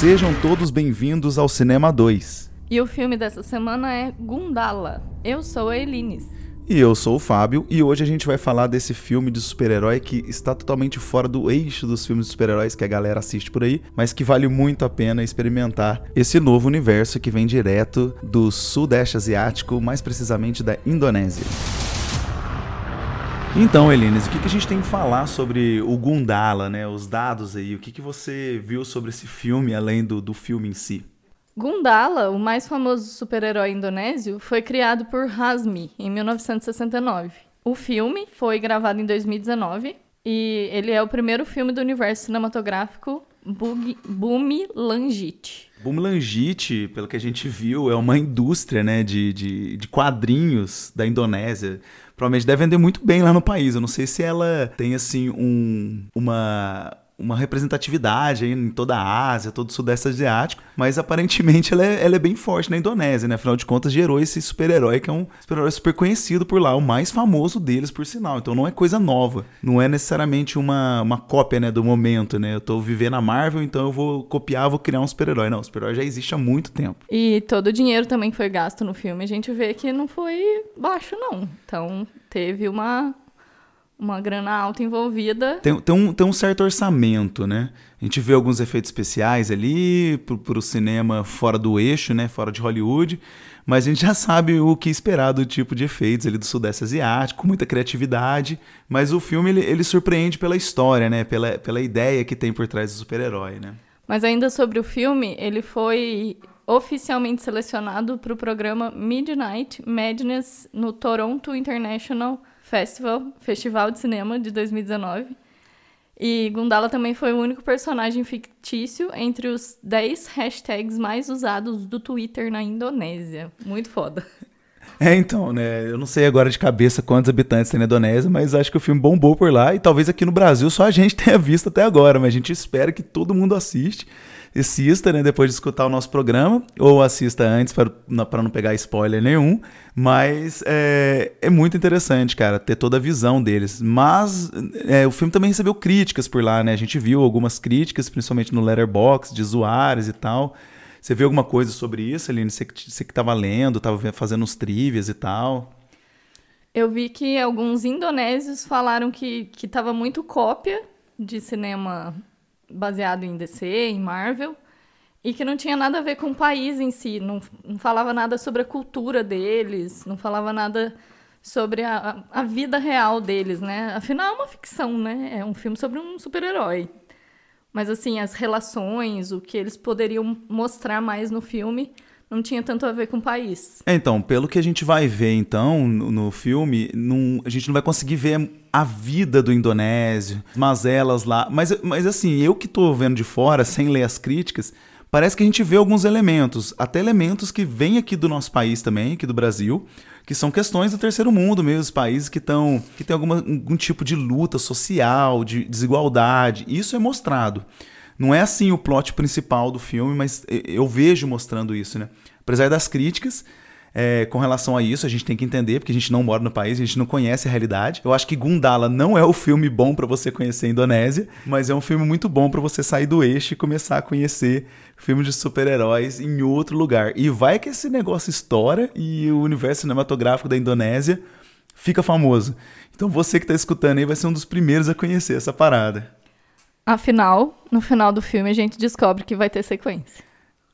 Sejam todos bem-vindos ao Cinema 2. E o filme dessa semana é Gundala. Eu sou a Elines. E eu sou o Fábio, e hoje a gente vai falar desse filme de super-herói que está totalmente fora do eixo dos filmes de super-heróis que a galera assiste por aí, mas que vale muito a pena experimentar esse novo universo que vem direto do Sudeste Asiático, mais precisamente da Indonésia. Então, Elines, o que, que a gente tem que falar sobre o Gundala, né? Os dados aí, o que, que você viu sobre esse filme, além do, do filme em si? Gundala, o mais famoso super-herói indonésio, foi criado por Hasmi em 1969. O filme foi gravado em 2019 e ele é o primeiro filme do universo cinematográfico Bumi Langit. Bumi Langit, pelo que a gente viu, é uma indústria né, de, de, de quadrinhos da Indonésia provavelmente deve vender muito bem lá no país. Eu não sei se ela tem assim um, uma uma representatividade em toda a Ásia, todo o Sudeste Asiático, mas aparentemente ela é, ela é bem forte na Indonésia, né? Afinal de contas, gerou esse super-herói que é um super-herói super conhecido por lá, o mais famoso deles, por sinal. Então não é coisa nova. Não é necessariamente uma, uma cópia né, do momento, né? Eu tô vivendo a Marvel, então eu vou copiar, vou criar um super-herói. Não, o super-herói já existe há muito tempo. E todo o dinheiro também que foi gasto no filme, a gente vê que não foi baixo, não. Então teve uma uma grana alta envolvida. Tem, tem, um, tem um certo orçamento, né? A gente vê alguns efeitos especiais ali para o cinema fora do eixo, né? Fora de Hollywood. Mas a gente já sabe o que esperar do tipo de efeitos ali do Sudeste Asiático, com muita criatividade. Mas o filme ele, ele surpreende pela história, né? Pela, pela ideia que tem por trás do super-herói, né? Mas ainda sobre o filme, ele foi oficialmente selecionado para o programa Midnight Madness no Toronto International Festival, Festival de Cinema de 2019. E Gundala também foi o único personagem fictício entre os 10 hashtags mais usados do Twitter na Indonésia. Muito foda. É, então, né? Eu não sei agora de cabeça quantos habitantes tem na Indonésia, mas acho que o filme bombou por lá e talvez aqui no Brasil só a gente tenha visto até agora, mas a gente espera que todo mundo assiste assista, né, depois de escutar o nosso programa, ou assista antes para não pegar spoiler nenhum. Mas é, é muito interessante, cara, ter toda a visão deles. Mas é, o filme também recebeu críticas por lá, né? A gente viu algumas críticas, principalmente no Letterboxd, de usuários e tal. Você viu alguma coisa sobre isso, Aline? Você, você que estava lendo, estava fazendo uns trivias e tal? Eu vi que alguns indonésios falaram que, que muito cópia de cinema baseado em DC, em Marvel, e que não tinha nada a ver com o país em si, não, não falava nada sobre a cultura deles, não falava nada sobre a, a vida real deles, né? Afinal, é uma ficção, né? É um filme sobre um super-herói. Mas, assim, as relações, o que eles poderiam mostrar mais no filme, não tinha tanto a ver com o país. É, então, pelo que a gente vai ver, então, no, no filme, a gente não vai conseguir ver a vida do indonésio, mas elas lá. Mas, mas assim, eu que tô vendo de fora, sem ler as críticas, parece que a gente vê alguns elementos, até elementos que vêm aqui do nosso país também, aqui do Brasil, que são questões do terceiro mundo mesmo, países que estão que tem alguma, algum tipo de luta social, de desigualdade. Isso é mostrado. Não é assim o plot principal do filme, mas eu vejo mostrando isso, né? Apesar das críticas, é, com relação a isso, a gente tem que entender, porque a gente não mora no país, a gente não conhece a realidade. Eu acho que Gundala não é o filme bom para você conhecer a Indonésia, mas é um filme muito bom para você sair do eixo e começar a conhecer filmes de super-heróis em outro lugar. E vai que esse negócio estoura e o universo cinematográfico da Indonésia fica famoso. Então você que está escutando aí vai ser um dos primeiros a conhecer essa parada. Afinal, no final do filme a gente descobre que vai ter sequência.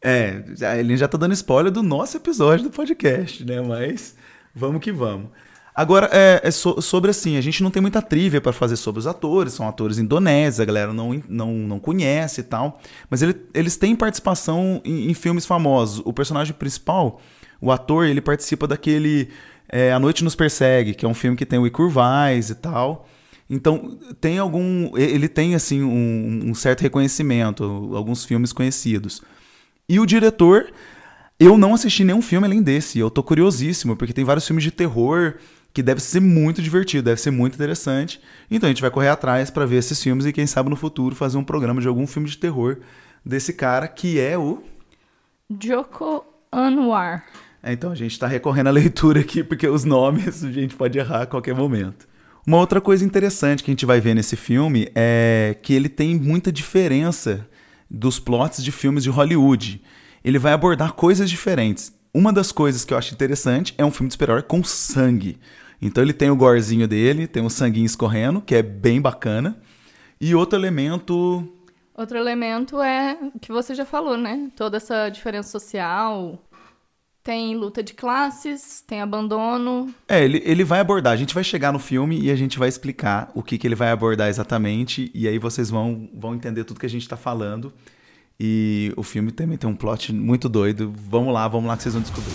É, ele já tá dando spoiler do nosso episódio do podcast, né? Mas vamos que vamos. Agora, é, é so, sobre assim, a gente não tem muita trivia para fazer sobre os atores, são atores indonésios, a galera não, não, não conhece e tal, mas ele, eles têm participação em, em, filmes famosos. O personagem principal, o ator, ele participa daquele é, A Noite Nos Persegue, que é um filme que tem o Ikur Vaz e tal. Então, tem algum. Ele tem, assim, um, um, certo reconhecimento, alguns filmes conhecidos. E o diretor, eu não assisti nenhum filme além desse. Eu tô curiosíssimo, porque tem vários filmes de terror que deve ser muito divertido, deve ser muito interessante. Então a gente vai correr atrás para ver esses filmes e quem sabe no futuro fazer um programa de algum filme de terror desse cara que é o Joko Anwar. É, então a gente está recorrendo à leitura aqui porque os nomes a gente pode errar a qualquer momento. Uma outra coisa interessante que a gente vai ver nesse filme é que ele tem muita diferença dos plots de filmes de Hollywood. Ele vai abordar coisas diferentes. Uma das coisas que eu acho interessante é um filme de super-herói com sangue. Então ele tem o gorzinho dele, tem um sanguinho escorrendo, que é bem bacana. E outro elemento. Outro elemento é o que você já falou, né? Toda essa diferença social. Tem luta de classes, tem abandono. É, ele, ele vai abordar. A gente vai chegar no filme e a gente vai explicar o que, que ele vai abordar exatamente. E aí vocês vão, vão entender tudo que a gente está falando. E o filme também tem um plot muito doido. Vamos lá, vamos lá que vocês vão descobrir.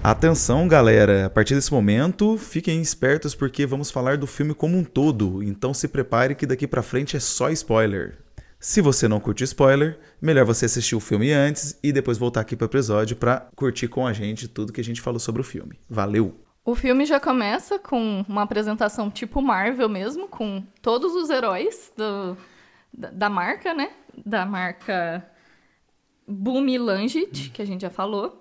Atenção, galera! A partir desse momento, fiquem espertos porque vamos falar do filme como um todo. Então se prepare que daqui para frente é só spoiler. Se você não curte spoiler, melhor você assistir o filme antes e depois voltar aqui para o episódio para curtir com a gente tudo que a gente falou sobre o filme. Valeu! O filme já começa com uma apresentação tipo Marvel mesmo, com todos os heróis do, da, da marca, né? Da marca Boomy Langit, que a gente já falou.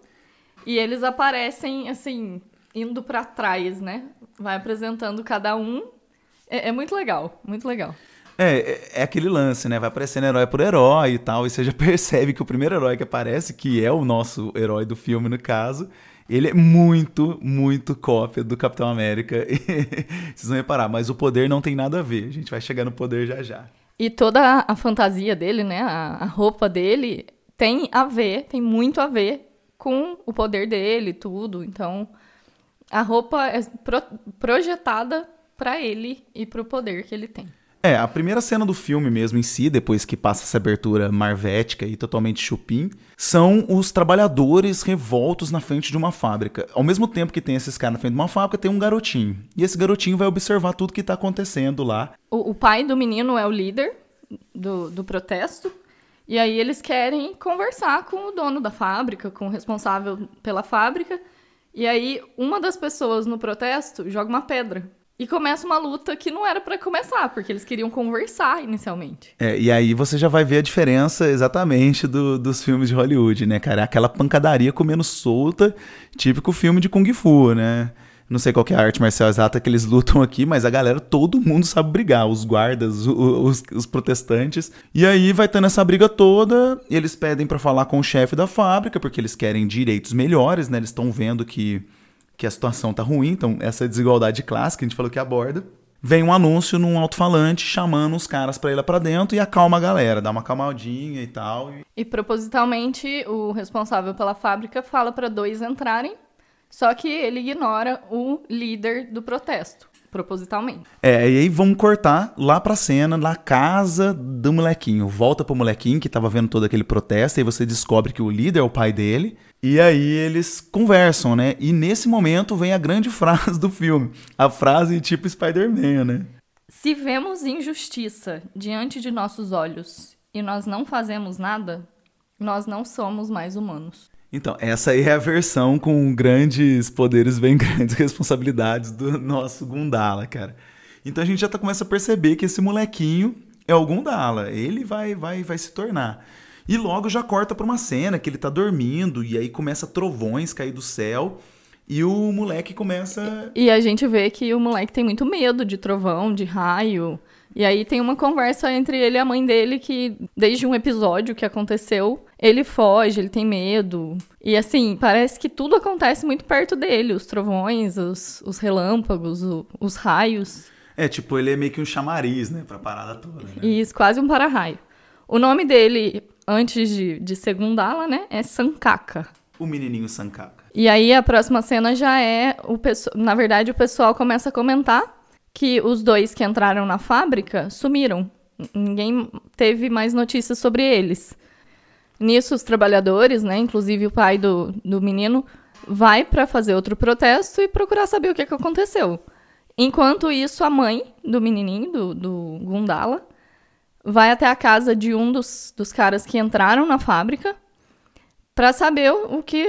E eles aparecem, assim, indo para trás, né? Vai apresentando cada um. É, é, muito legal, muito legal. É, é, é aquele lance, né? Vai aparecendo herói por herói e tal. E você já percebe que o primeiro herói que aparece, que é o nosso herói do filme, no caso, ele é muito, muito cópia do Capitão América. Vocês vão reparar, mas o poder não tem nada a ver. A gente vai chegar no poder já já. E toda a fantasia dele, né? A, roupa dele tem a ver, tem muito a ver com o poder dele, tudo. Então, a roupa é pro projetada para ele e para o poder que ele tem. É, a primeira cena do filme mesmo em si, depois que passa essa abertura marvética e totalmente chupim, são os trabalhadores revoltos na frente de uma fábrica. Ao mesmo tempo que tem esses caras na frente de uma fábrica, tem um garotinho. E esse garotinho vai observar tudo que está acontecendo lá. O, o, pai do menino é o líder do, do protesto. E aí eles querem conversar com o dono da fábrica, com o responsável pela fábrica. E aí uma das pessoas no protesto joga uma pedra. E começa uma luta que não era para começar, porque eles queriam conversar inicialmente. É, e aí você já vai ver a diferença exatamente do, dos filmes de Hollywood, né, cara? Aquela pancadaria comendo solta, típico filme de Kung Fu, né? Não sei qual é a arte marcial exata que eles lutam aqui, mas a galera, todo mundo sabe brigar. Os guardas, os, os protestantes. E aí vai tendo essa briga toda. eles pedem para falar com o chefe da fábrica, porque eles querem direitos melhores, né? Eles estão vendo que, que a situação tá ruim. Então, essa desigualdade clássica que a gente falou que aborda. Vem um anúncio num alto-falante chamando os caras para ir lá pra dentro e acalma a galera, dá uma acalmadinha e tal. E propositalmente, o responsável pela fábrica fala para dois entrarem só que ele ignora o líder do protesto, propositalmente. É, e aí vamos cortar lá pra cena, na casa do molequinho. Volta pro molequinho que tava vendo todo aquele protesto, e você descobre que o líder é o pai dele. E aí eles conversam, né? E nesse momento vem a grande frase do filme. A frase tipo Spider-Man, né? Se vemos injustiça diante de nossos olhos e nós não fazemos nada, nós não somos mais humanos. Então, essa aí é a versão com grandes poderes vem grandes responsabilidades do nosso Gundala, cara. Então a gente já tá, começa a perceber que esse molequinho é o Gundala. Ele vai, vai, vai se tornar. E logo já corta pra uma cena que ele tá dormindo e aí começa trovões cair do céu. E o moleque começa. E a gente vê que o moleque tem muito medo de trovão, de raio. E aí tem uma conversa entre ele e a mãe dele que, desde um episódio que aconteceu, ele foge, ele tem medo. E assim, parece que tudo acontece muito perto dele: os trovões, os, os relâmpagos, o, os raios. É, tipo, ele é meio que um chamariz, né, pra parada toda. Né? Isso, quase um para-raio. O nome dele, antes de, de segundá-la, né, é Sankaka. O menininho Sankaka. E aí a próxima cena já é o pessoal. Na verdade, o pessoal começa a comentar que os dois que entraram na fábrica sumiram. Ninguém teve mais notícias sobre eles. Nisso, os trabalhadores, né, inclusive o pai do, do menino, vai para fazer outro protesto e procurar saber o que, que aconteceu. Enquanto isso, a mãe do menininho, do, do Gundala, vai até a casa de um dos, dos caras que entraram na fábrica para saber o que,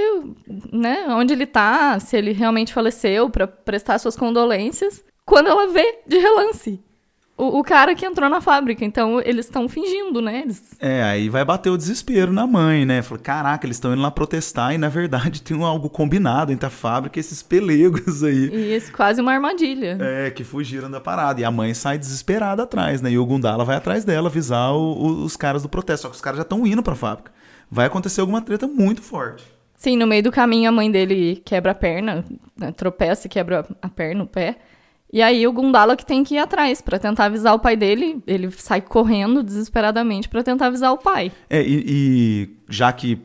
né, onde ele tá, se ele realmente faleceu, para prestar suas condolências quando ela vê de relance o, o cara que entrou na fábrica. Então eles estão fingindo, né? Eles... É, aí vai bater o desespero na mãe, né? Fala, caraca, eles estão indo lá protestar e na verdade tem algo combinado entre a fábrica e esses pelegos aí. E isso, quase uma armadilha. É, que fugiram da parada. E a mãe sai desesperada atrás, né? E o Gundala vai atrás dela avisar o, o, os caras do protesto. Só que os caras já estão indo pra fábrica. Vai acontecer alguma treta muito forte. Sim, no meio do caminho a mãe dele quebra a perna, né, tropeça e quebra a perna, o pé. E aí o Gundala que tem que ir atrás para tentar avisar o pai dele, ele sai correndo desesperadamente para tentar avisar o pai. É, e, e, já que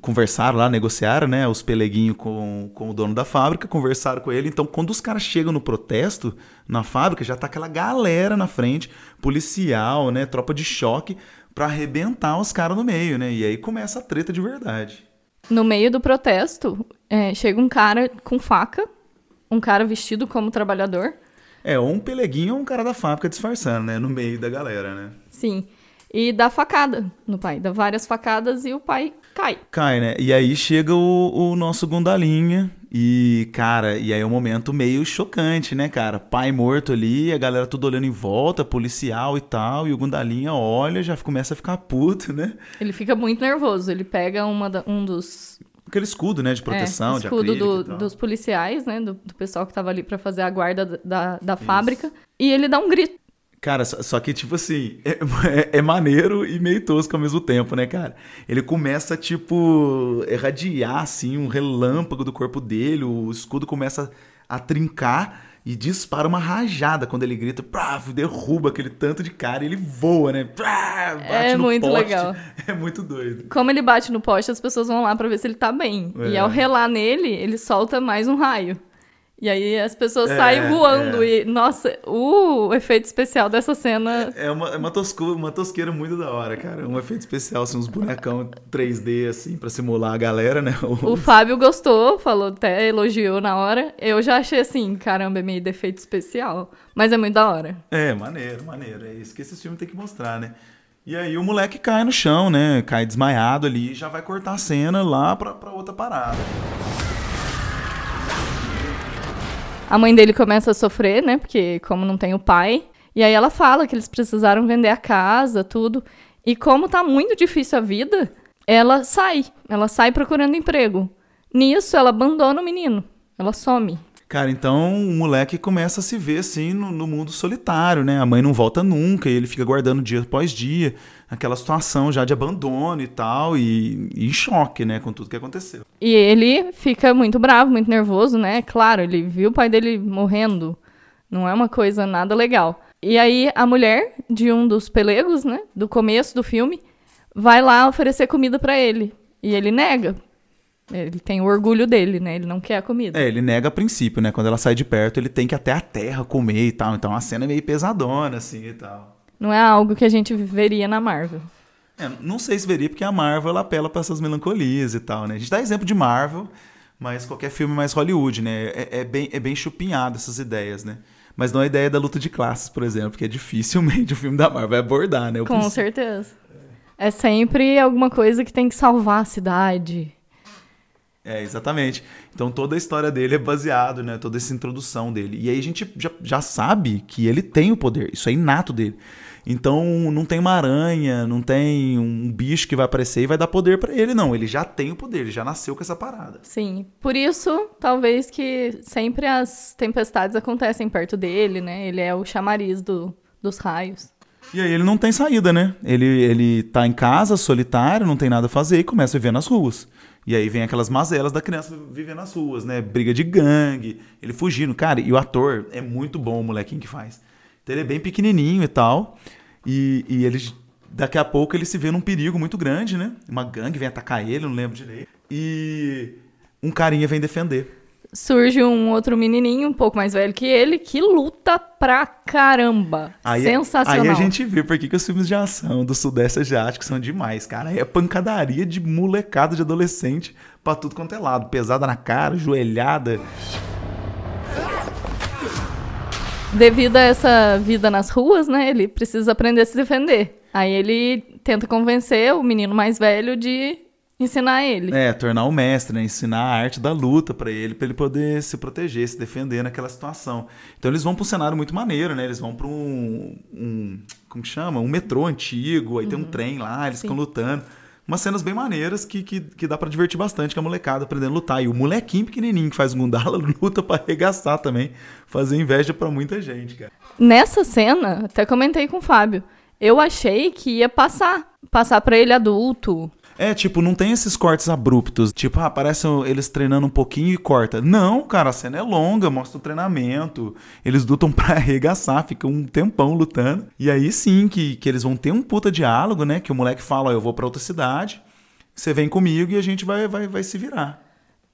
conversaram lá, negociaram, né, os peleguinhos com, com o dono da fábrica, conversaram com ele, então quando os caras chegam no protesto na fábrica, já tá aquela galera na frente, policial, né, tropa de choque, para arrebentar os caras no meio, né, e aí começa a treta de verdade. No meio do protesto, é, chega um cara com faca, um cara vestido como trabalhador. É, ou um peleguinho ou um cara da fábrica disfarçando, né? No meio da galera, né? Sim. E dá facada no pai. Dá várias facadas e o pai cai. Cai, né? E aí chega o, o nosso Gundalinha. E, cara, e aí é um momento meio chocante, né, cara? Pai morto ali, a galera tudo olhando em volta, policial e tal. E o Gundalinha olha, já começa a ficar puto, né? Ele fica muito nervoso. Ele pega uma da, um dos aquele escudo, né, de proteção, é, escudo do, dos policiais, né, do, do pessoal que tava ali para fazer a guarda da, da fábrica, e ele dá um grito. Cara, só, só que, tipo assim, é, é, é, maneiro e meio tosco ao mesmo tempo, né, cara? Ele começa, tipo, irradiar, assim, um relâmpago do corpo dele, o escudo começa a trincar e dispara uma rajada quando ele grita, pá, derruba aquele tanto de cara e ele voa, né? Pá, bate é no muito poste. legal. É muito doido. Como ele bate no poste, as pessoas vão lá para ver se ele tá bem. É. E ao relar nele, ele solta mais um raio. E aí as pessoas é, saem voando. É. E, nossa, o efeito especial dessa cena. É uma, é uma, tosco, uma tosqueira muito da hora, cara. Um efeito especial, assim, uns bonecão 3D, assim, pra simular a galera, né? O, o Fábio gostou, falou, até elogiou na hora. Eu já achei assim, caramba, é meio defeito especial. Mas é muito da hora. É, maneiro, maneiro. É isso que esse filme tem que mostrar, né? E aí o moleque cai no chão, né? Cai desmaiado ali e já vai cortar a cena lá pra, pra outra parada. A mãe dele começa a sofrer, né? Porque como não tem o pai. E aí ela fala que eles precisaram vender a casa, tudo. E como tá muito difícil a vida, ela sai. Ela sai procurando emprego. Nisso, ela abandona o menino. Ela some. Cara, então o moleque começa a se ver assim no, no, mundo solitário, né? A mãe não volta nunca e ele fica guardando dia após dia, aquela situação já de abandono e tal, e, e em choque, né, com tudo que aconteceu. E ele fica muito bravo, muito nervoso, né? Claro, ele viu o pai dele morrendo. Não é uma coisa nada legal. E aí a mulher de um dos pelegos, né, do começo do filme, vai lá oferecer comida para ele. E ele nega, ele tem o orgulho dele, né? Ele não quer a comida. É, ele nega a princípio, né? Quando ela sai de perto, ele tem que até a terra comer e tal. Então a cena é meio pesadona, assim e tal. Não é algo que a gente veria na Marvel. É, não sei se veria, porque a Marvel ela apela para essas melancolias e tal, né? A gente dá exemplo de Marvel, mas qualquer filme mais Hollywood, né? É, é bem, é bem chupinhado essas ideias, né? Mas não a ideia da luta de classes, por exemplo, que é dificilmente o filme da Marvel vai abordar, né? Com princípio. certeza. É sempre alguma coisa que tem que salvar a cidade é, exatamente. Então toda a história dele é baseado, né? Toda essa introdução dele. E aí a gente já, já sabe que ele tem o poder. Isso é inato dele. Então não tem uma aranha, não tem um bicho que vai aparecer e vai dar poder para ele, não. Ele já tem o poder, ele já nasceu com essa parada. Sim. Por isso, talvez que sempre as tempestades acontecem perto dele, né? Ele é o chamariz do, dos raios. E aí ele não tem saída, né? Ele, ele tá em casa, solitário, não tem nada a fazer e começa a viver nas ruas. E aí vem aquelas mazelas da criança vivendo nas ruas, né? Briga de gangue, ele fugindo. Cara, e o ator é muito bom, o molequinho que faz. Então ele é bem pequenininho e tal. E, e ele, daqui a pouco ele se vê num perigo muito grande, né? Uma gangue vem atacar ele, não lembro direito. E um carinha vem defender surge um outro menininho, um pouco mais velho que ele, que luta pra caramba. Aí, Sensacional. Aí a gente vê por que, os filmes de ação do Sudeste Asiático são demais, cara. É pancadaria de molecada de adolescente pra tudo quanto é lado. Pesada na cara, joelhada. Devido a essa vida nas ruas, né, ele precisa aprender a se defender. Aí ele tenta convencer o menino mais velho de ensinar ele. É, tornar o mestre, né? Ensinar a arte da luta para ele, para ele poder se proteger, se defender naquela situação. Então eles vão para um cenário muito maneiro, né? Eles vão para um, um, como que chama? Um metrô antigo, aí uhum. tem um uhum. trem lá, eles Sim. ficam lutando. Umas cenas bem maneiras que, que, que dá para divertir bastante com a molecada aprendendo a lutar. E o molequinho pequenininho que faz Gundala luta para arregaçar também, fazer inveja para muita gente, cara. Nessa cena, até comentei com o Fábio, eu achei que ia passar, passar para ele adulto, é, tipo, não tem esses cortes abruptos. Tipo, ah, aparece eles treinando um pouquinho e corta. Não, cara, a cena é longa, mostra o treinamento. Eles lutam pra arregaçar, ficam um tempão lutando. E aí sim que, que eles vão ter um puta diálogo, né? Que o moleque fala, ó, eu vou pra outra cidade, você vem comigo e a gente vai, vai, vai se virar.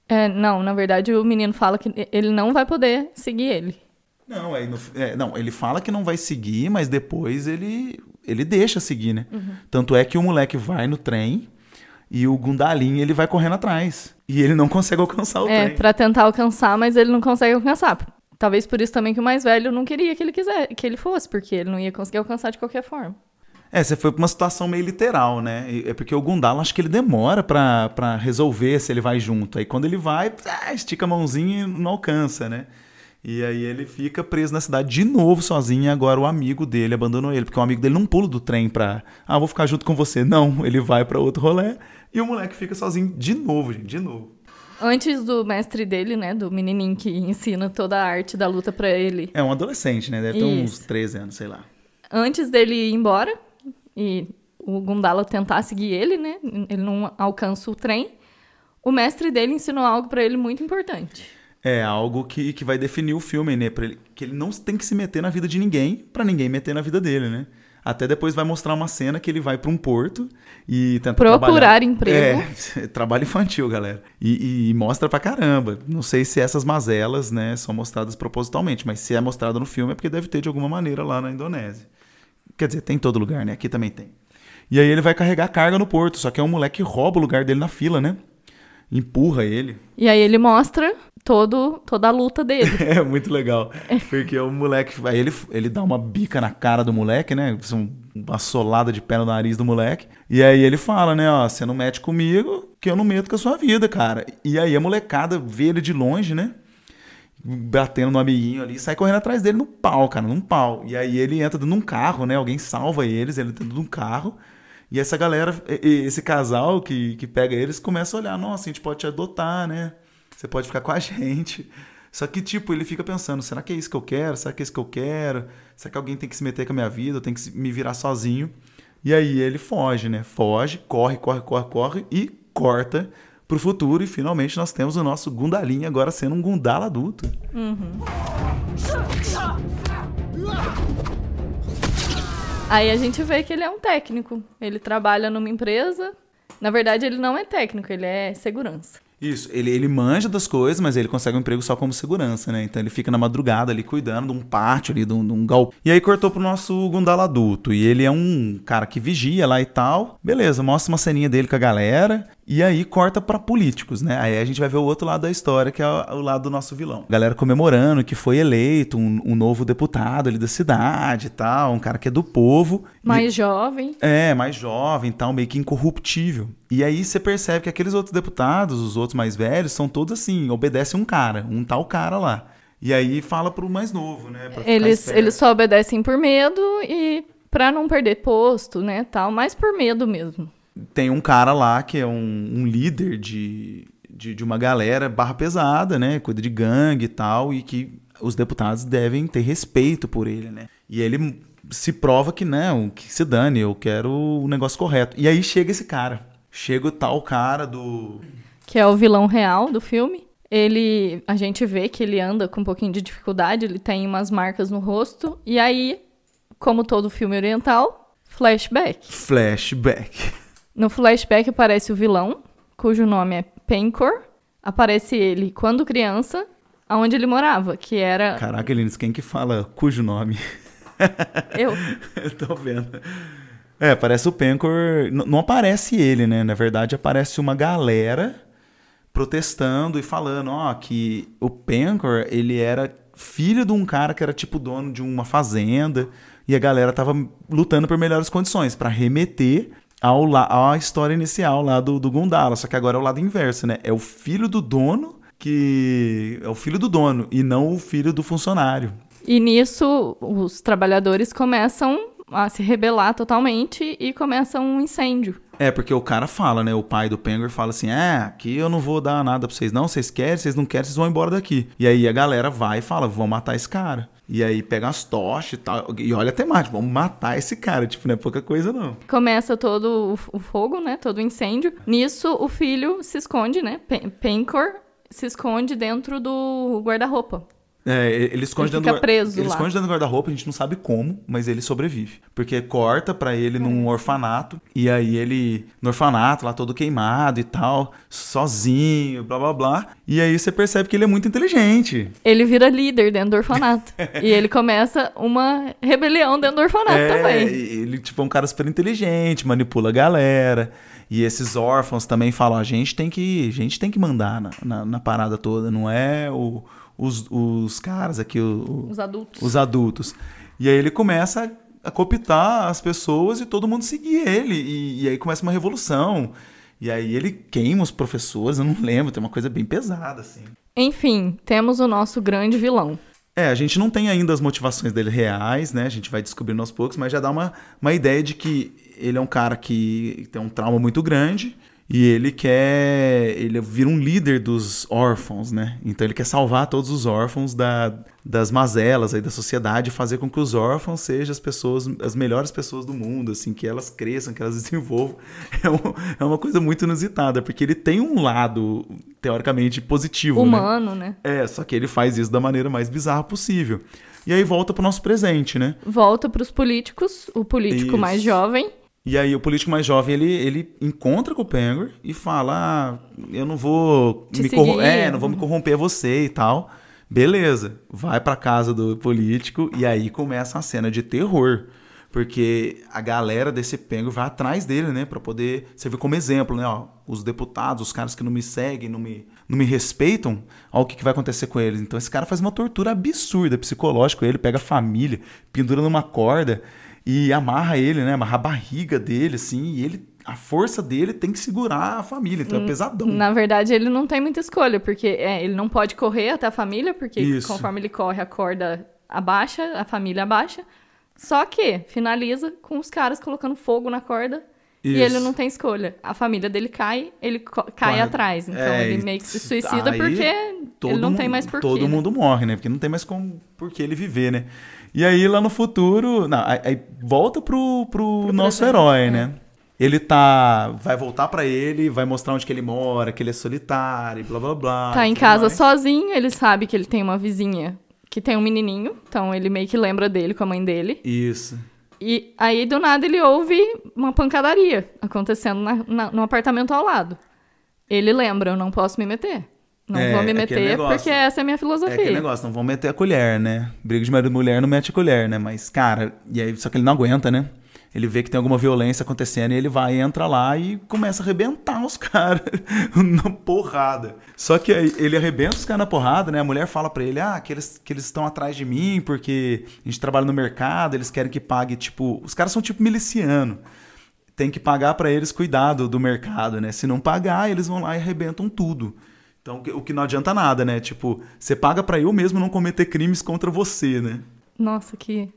É, não, na verdade o menino fala que ele não vai poder seguir ele. Não, aí no, é, não, ele fala que não vai seguir, mas depois ele, ele deixa seguir, né? Uhum. Tanto é que o moleque vai no trem, e o Gundalin, ele vai correndo atrás. E ele não consegue alcançar o é, trem. É, pra tentar alcançar, mas ele não consegue alcançar. Talvez por isso também que o mais velho não queria que ele quiser, que ele fosse, porque ele não ia conseguir alcançar de qualquer forma. É, você foi pra uma situação meio literal, né? É porque o Gundala, acho que ele demora pra, pra resolver se ele vai junto. Aí quando ele vai, ah, estica a mãozinha e não alcança, né? E aí ele fica preso na cidade de novo sozinho e agora o amigo dele abandonou ele, porque o amigo dele não pula do trem pra, ah, vou ficar junto com você. Não, ele vai para outro rolê e o moleque fica sozinho de novo, gente, de novo. Antes do mestre dele, né, do menininho que ensina toda a arte da luta para ele. É um adolescente, né? Deve ter Isso. uns 13 anos, sei lá. Antes dele ir embora e o Gundala tentar seguir ele, né? Ele não alcança o trem. O mestre dele ensinou algo para ele muito importante. É algo que, que vai definir o filme, né? Pra ele, que ele não tem que se meter na vida de ninguém para ninguém meter na vida dele, né? Até depois vai mostrar uma cena que ele vai para um porto e tenta procurar trabalhar. emprego. É, trabalho infantil, galera. E, e, mostra pra caramba. Não sei se essas mazelas, né, são mostradas propositalmente, mas se é mostrado no filme é porque deve ter de alguma maneira lá na Indonésia. Quer dizer, tem em todo lugar, né? Aqui também tem. E aí ele vai carregar carga no porto, só que é um moleque que rouba o lugar dele na fila, né? Empurra ele. E aí ele mostra todo, toda a luta dele. é muito legal. Porque o moleque. Aí ele, ele dá uma bica na cara do moleque, né? Uma solada de pé no nariz do moleque. E aí ele fala, né? Ó, você não mete comigo, que eu não meto com a sua vida, cara. E aí a molecada vê ele de longe, né? Batendo no amiguinho ali, sai correndo atrás dele no pau, cara, num pau. E aí ele entra num carro, né? Alguém salva eles, ele entra num carro. E essa galera, esse casal que, que pega eles, começa a olhar, nossa, a gente pode te adotar, né? Você pode ficar com a gente. Só que, tipo, ele fica pensando: será que é isso que eu quero? Será que é isso que eu quero? Será que alguém tem que se meter com a minha vida? Eu tenho que me virar sozinho? E aí ele foge, né? Foge, corre, corre, corre, corre e corta pro futuro. E finalmente nós temos o nosso Gundalin agora sendo um Gundala adulto. Uhum. Aí a gente vê que ele é um técnico. Ele trabalha numa empresa. Na verdade, ele não é técnico, ele é segurança. Isso, ele, ele manja das coisas, mas ele consegue um emprego só como segurança, né? Então ele fica na madrugada ali cuidando de um pátio ali, de um, de um galpão. E aí cortou pro nosso Gundala adulto. E ele é um cara que vigia lá e tal. Beleza, mostra uma ceninha dele com a galera. E aí corta para políticos, né? Aí a gente vai ver o outro lado da história, que é o lado do nosso vilão. galera comemorando que foi eleito um, um, novo deputado ali da cidade e tal, um cara que é do povo. Mais e... jovem. É, mais jovem e tal, meio que incorruptível. E aí você percebe que aqueles outros deputados, os outros mais velhos, são todos assim, obedecem um cara, um tal cara lá. E aí fala pro mais novo, né? eles, eles só obedecem por medo e para não perder posto, né, tal, mas por medo mesmo tem um cara lá que é um, um líder de, de, de, uma galera barra pesada, né? Cuida de gangue e tal, e que os deputados devem ter respeito por ele, né? E ele se prova que não, que se dane, eu quero o negócio correto. E aí chega esse cara. Chega o tal cara do. Que é o vilão real do filme. Ele. A gente vê que ele anda com um pouquinho de dificuldade, ele tem umas marcas no rosto. E aí, como todo filme oriental, flashback. Flashback. No flashback aparece o vilão, cujo nome é Pencor. Aparece ele quando criança, aonde ele morava, que era. Caraca, Elis, quem que fala cujo nome? Eu. Eu tô vendo. É, aparece o Pencor. Não aparece ele, né? Na verdade, aparece uma galera protestando e falando, ó, que o Pencor, ele era filho de um cara que era tipo dono de uma fazenda e a galera tava lutando por melhores condições para remeter ao la, à história inicial lá do, do Gundala, só que agora é o lado inverso, né? É o filho do dono que é o filho do dono e não o filho do funcionário. E nisso os trabalhadores começam a se rebelar totalmente e começa um incêndio. É, porque o cara fala, né? O pai do Penguin fala assim: é, aqui eu não vou dar nada pra vocês, não. Vocês querem, vocês não querem, vocês vão embora daqui. E aí a galera vai e fala: vão matar esse cara. E aí pega as tochas e tal. E olha a temática, vamos matar esse cara. Tipo, não é pouca coisa, não. Começa todo o fogo, né? Todo o incêndio. Nisso, o filho se esconde, né? Pencor se esconde dentro do guarda-roupa. É, ele esconde ele dentro do preso Ele lá. esconde dentro do guarda-roupa, a gente não sabe como, mas ele sobrevive. Porque corta pra ele num orfanato, e aí ele, no orfanato, lá todo queimado e tal, sozinho, blá blá blá. E aí você percebe que ele é muito inteligente. Ele vira líder dentro do orfanato. e ele começa uma rebelião dentro do orfanato é, também. Ele, tipo, é um cara super inteligente, manipula a galera. E esses órfãos também falam: a gente tem que, a gente tem que mandar na, na, na parada toda, não é o os, os caras aqui, o, os adultos. Os adultos. E aí ele começa a, a cooptar as pessoas e todo mundo seguir ele. E, e, aí começa uma revolução. E aí ele queima os professores, eu não lembro, tem uma coisa bem pesada, assim. Enfim, temos o nosso grande vilão. É, a gente não tem ainda as motivações dele reais, né? A gente vai descobrindo aos poucos, mas já dá uma, uma ideia de que ele é um cara que tem um trauma muito grande e ele quer. Ele vira um líder dos órfãos, né? Então ele quer salvar todos os órfãos da, das mazelas aí da sociedade, fazer com que os órfãos sejam as pessoas, as melhores pessoas do mundo, assim, que elas cresçam, que elas desenvolvam. É, um, é uma coisa muito inusitada, porque ele tem um lado, teoricamente, positivo. Humano, né? né? É, só que ele faz isso da maneira mais bizarra possível. E aí volta pro nosso presente, né? Volta pros políticos, o político isso. mais jovem e aí o político mais jovem, ele, ele encontra com o Penguin e fala, ah, eu não vou Te me seguir. É, não vou me corromper você e tal. Beleza, vai pra casa do político e aí começa a cena de terror. Porque a galera desse Penguin vai atrás dele, né? Pra poder servir como exemplo, né? Ó, os deputados, os caras que não me seguem, não me, não me respeitam, ó o que, que vai acontecer com eles. Então esse cara faz uma tortura absurda, psicológica. Ele pega a família, pendura numa corda e amarra ele, né? Amarra a barriga dele, assim, e ele. A força dele tem que segurar a família, então é pesadão. Na verdade, ele não tem muita escolha, porque é, ele não pode correr até a família, porque Isso. conforme ele corre, a corda abaixa, a família abaixa. Só que finaliza com os caras colocando fogo na corda Isso. e ele não tem escolha. A família dele cai, ele cai atrás. Então É, ele meio que se suicida porque todo ele não mundo- tem mais porquê. Todo né? mundo morre, né? Porque não tem mais como por que ele viver, né? E aí lá no futuro, não, aí, volta pro, pro, Pro nosso presente, herói, é. né? Ele tá, vai voltar pra ele, vai mostrar onde que ele mora, que ele é solitário, e blá blá blá. Tá em casa mais. sozinho, ele sabe que ele tem uma vizinha que tem um menininho, então ele meio que lembra dele com a mãe dele. Isso. E aí, do nada, ele ouve uma pancadaria acontecendo na- na- no apartamento ao lado. Ele lembra, eu não posso me meter. Não É, vou me aquele meter negócio. porque essa é a minha É filosofia. aquele negócio, não vão meter a colher, né? Briga de marido e mulher não mete a colher, né? Mas, cara, e aí, só que ele não aguenta, né? Ele vê que tem alguma violência acontecendo e ele vai, entra lá e começa a arrebentar os caras na porrada. Só que aí ele arrebenta os caras na porrada, né? A mulher fala pra ele, ah, que eles que eles estão atrás de mim porque a gente trabalha no mercado, eles querem que pague, tipo... Os caras são tipo miliciano. Tem que pagar pra eles cuidado do mercado, né? Se não pagar, eles vão lá e arrebentam tudo. Então, o que- não adianta nada, né? Tipo, você paga pra eu mesmo não cometer crimes contra você, né? Nossa, que,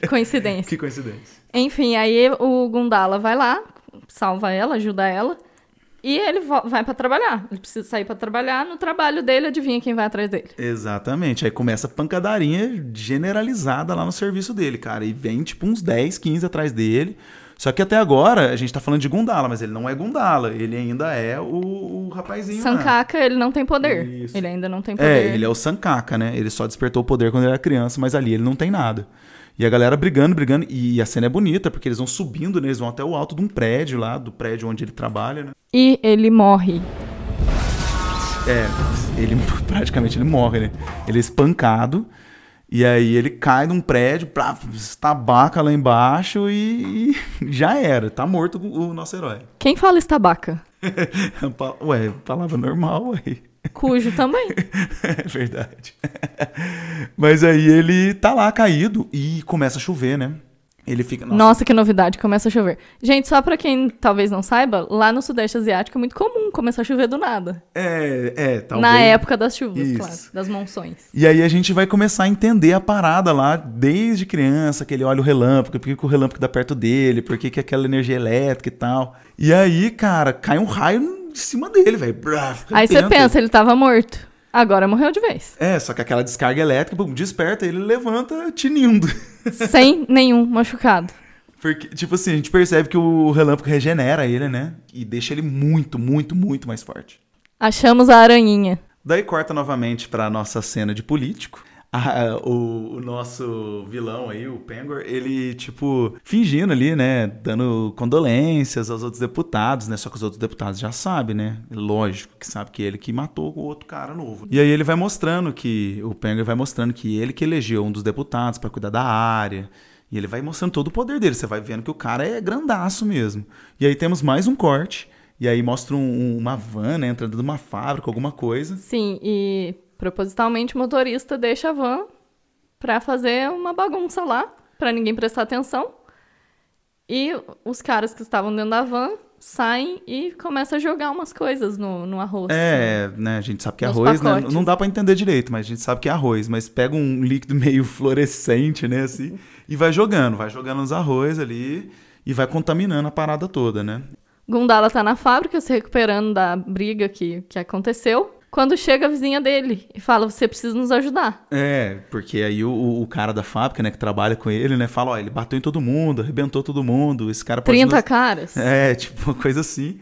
que coincidência. Que coincidência. Enfim, aí o Gundala vai lá, salva ela, ajuda ela. E ele vai pra trabalhar. Ele precisa sair pra trabalhar. No trabalho dele, adivinha quem vai atrás dele? Exatamente. Aí começa a pancadarinha generalizada lá no serviço dele, cara. E vem, tipo, uns 10, 15 atrás dele. Só que até agora a gente tá falando de Gundala, mas ele não é Gundala. Ele ainda é o, o rapazinho. Sankaka, ele não tem poder. Isso. Ele ainda não tem poder. É, ele é o Sankaka, né? Ele só despertou o poder quando ele era criança, mas ali ele não tem nada. E a galera brigando, brigando. E a cena é bonita, porque eles vão subindo, né? Eles vão até o alto de um prédio lá, do prédio onde ele trabalha, né? E ele morre. É, ele praticamente ele morre, né? Ele é espancado. E aí ele cai num prédio, plá, estabaca lá embaixo e, e já era. Tá morto o nosso herói. Quem fala estabaca? Ué, palavra normal, ué. Cujo também. É verdade. Mas aí ele tá lá caído e começa a chover, né? Ele fica. Nossa. Nossa. que novidade, começa a chover. Gente, só pra quem talvez não saiba, lá no Sudeste Asiático é muito comum começar a chover do nada. É, é, talvez. Na época das chuvas, Isso. claro, das monções. E aí a gente vai começar a entender a parada lá desde criança, que ele olha o relâmpago, por que, o relâmpago dá perto dele, por que, que aquela energia elétrica e tal. E aí, cara, cai um raio em cima dele, velho. Aí você pensa, ele tava morto. Agora morreu de vez. É, só que aquela descarga elétrica, bum, desperta, ele levanta tinindo. sem nenhum machucado. Porque, tipo assim, a gente percebe que o relâmpago regenera ele, né? E deixa ele muito, muito, muito mais forte. Achamos a aranhinha. Daí corta novamente pra nossa cena de político. Ah, o, o nosso vilão aí, o Pengor, ele, tipo, fingindo ali, né? Dando condolências aos outros deputados, né? Só que os outros deputados já sabem, né? Lógico que sabe que ele que matou o outro cara novo. E aí ele vai mostrando que. O Pengor vai mostrando que ele que elegeu um dos deputados pra cuidar da área. E ele vai mostrando todo o poder dele. Você vai vendo que o cara é grandaço mesmo. E aí temos mais um corte. E aí mostra um- uma van, né? Entrando numa fábrica, alguma coisa. Sim, e propositalmente o motorista deixa a van pra fazer uma bagunça lá, pra ninguém prestar atenção. E os caras que estavam dentro da van saem e começam a jogar umas coisas no, no arroz. É, né? A gente sabe que é arroz, né? Não dá pra entender direito, mas a gente sabe que é arroz. Mas pega um líquido meio fluorescente, né? Assim, e vai jogando, vai jogando os arroz ali e vai contaminando a parada toda, né? Gundala tá na fábrica se recuperando da briga que, que aconteceu. Quando chega a vizinha dele e fala: Você precisa nos ajudar. É, porque aí o, o- cara da fábrica, né, que trabalha com ele, né, fala, ó, ele bateu em todo mundo, arrebentou todo mundo, esse cara pode 30 nos- caras. É, tipo, uma coisa assim.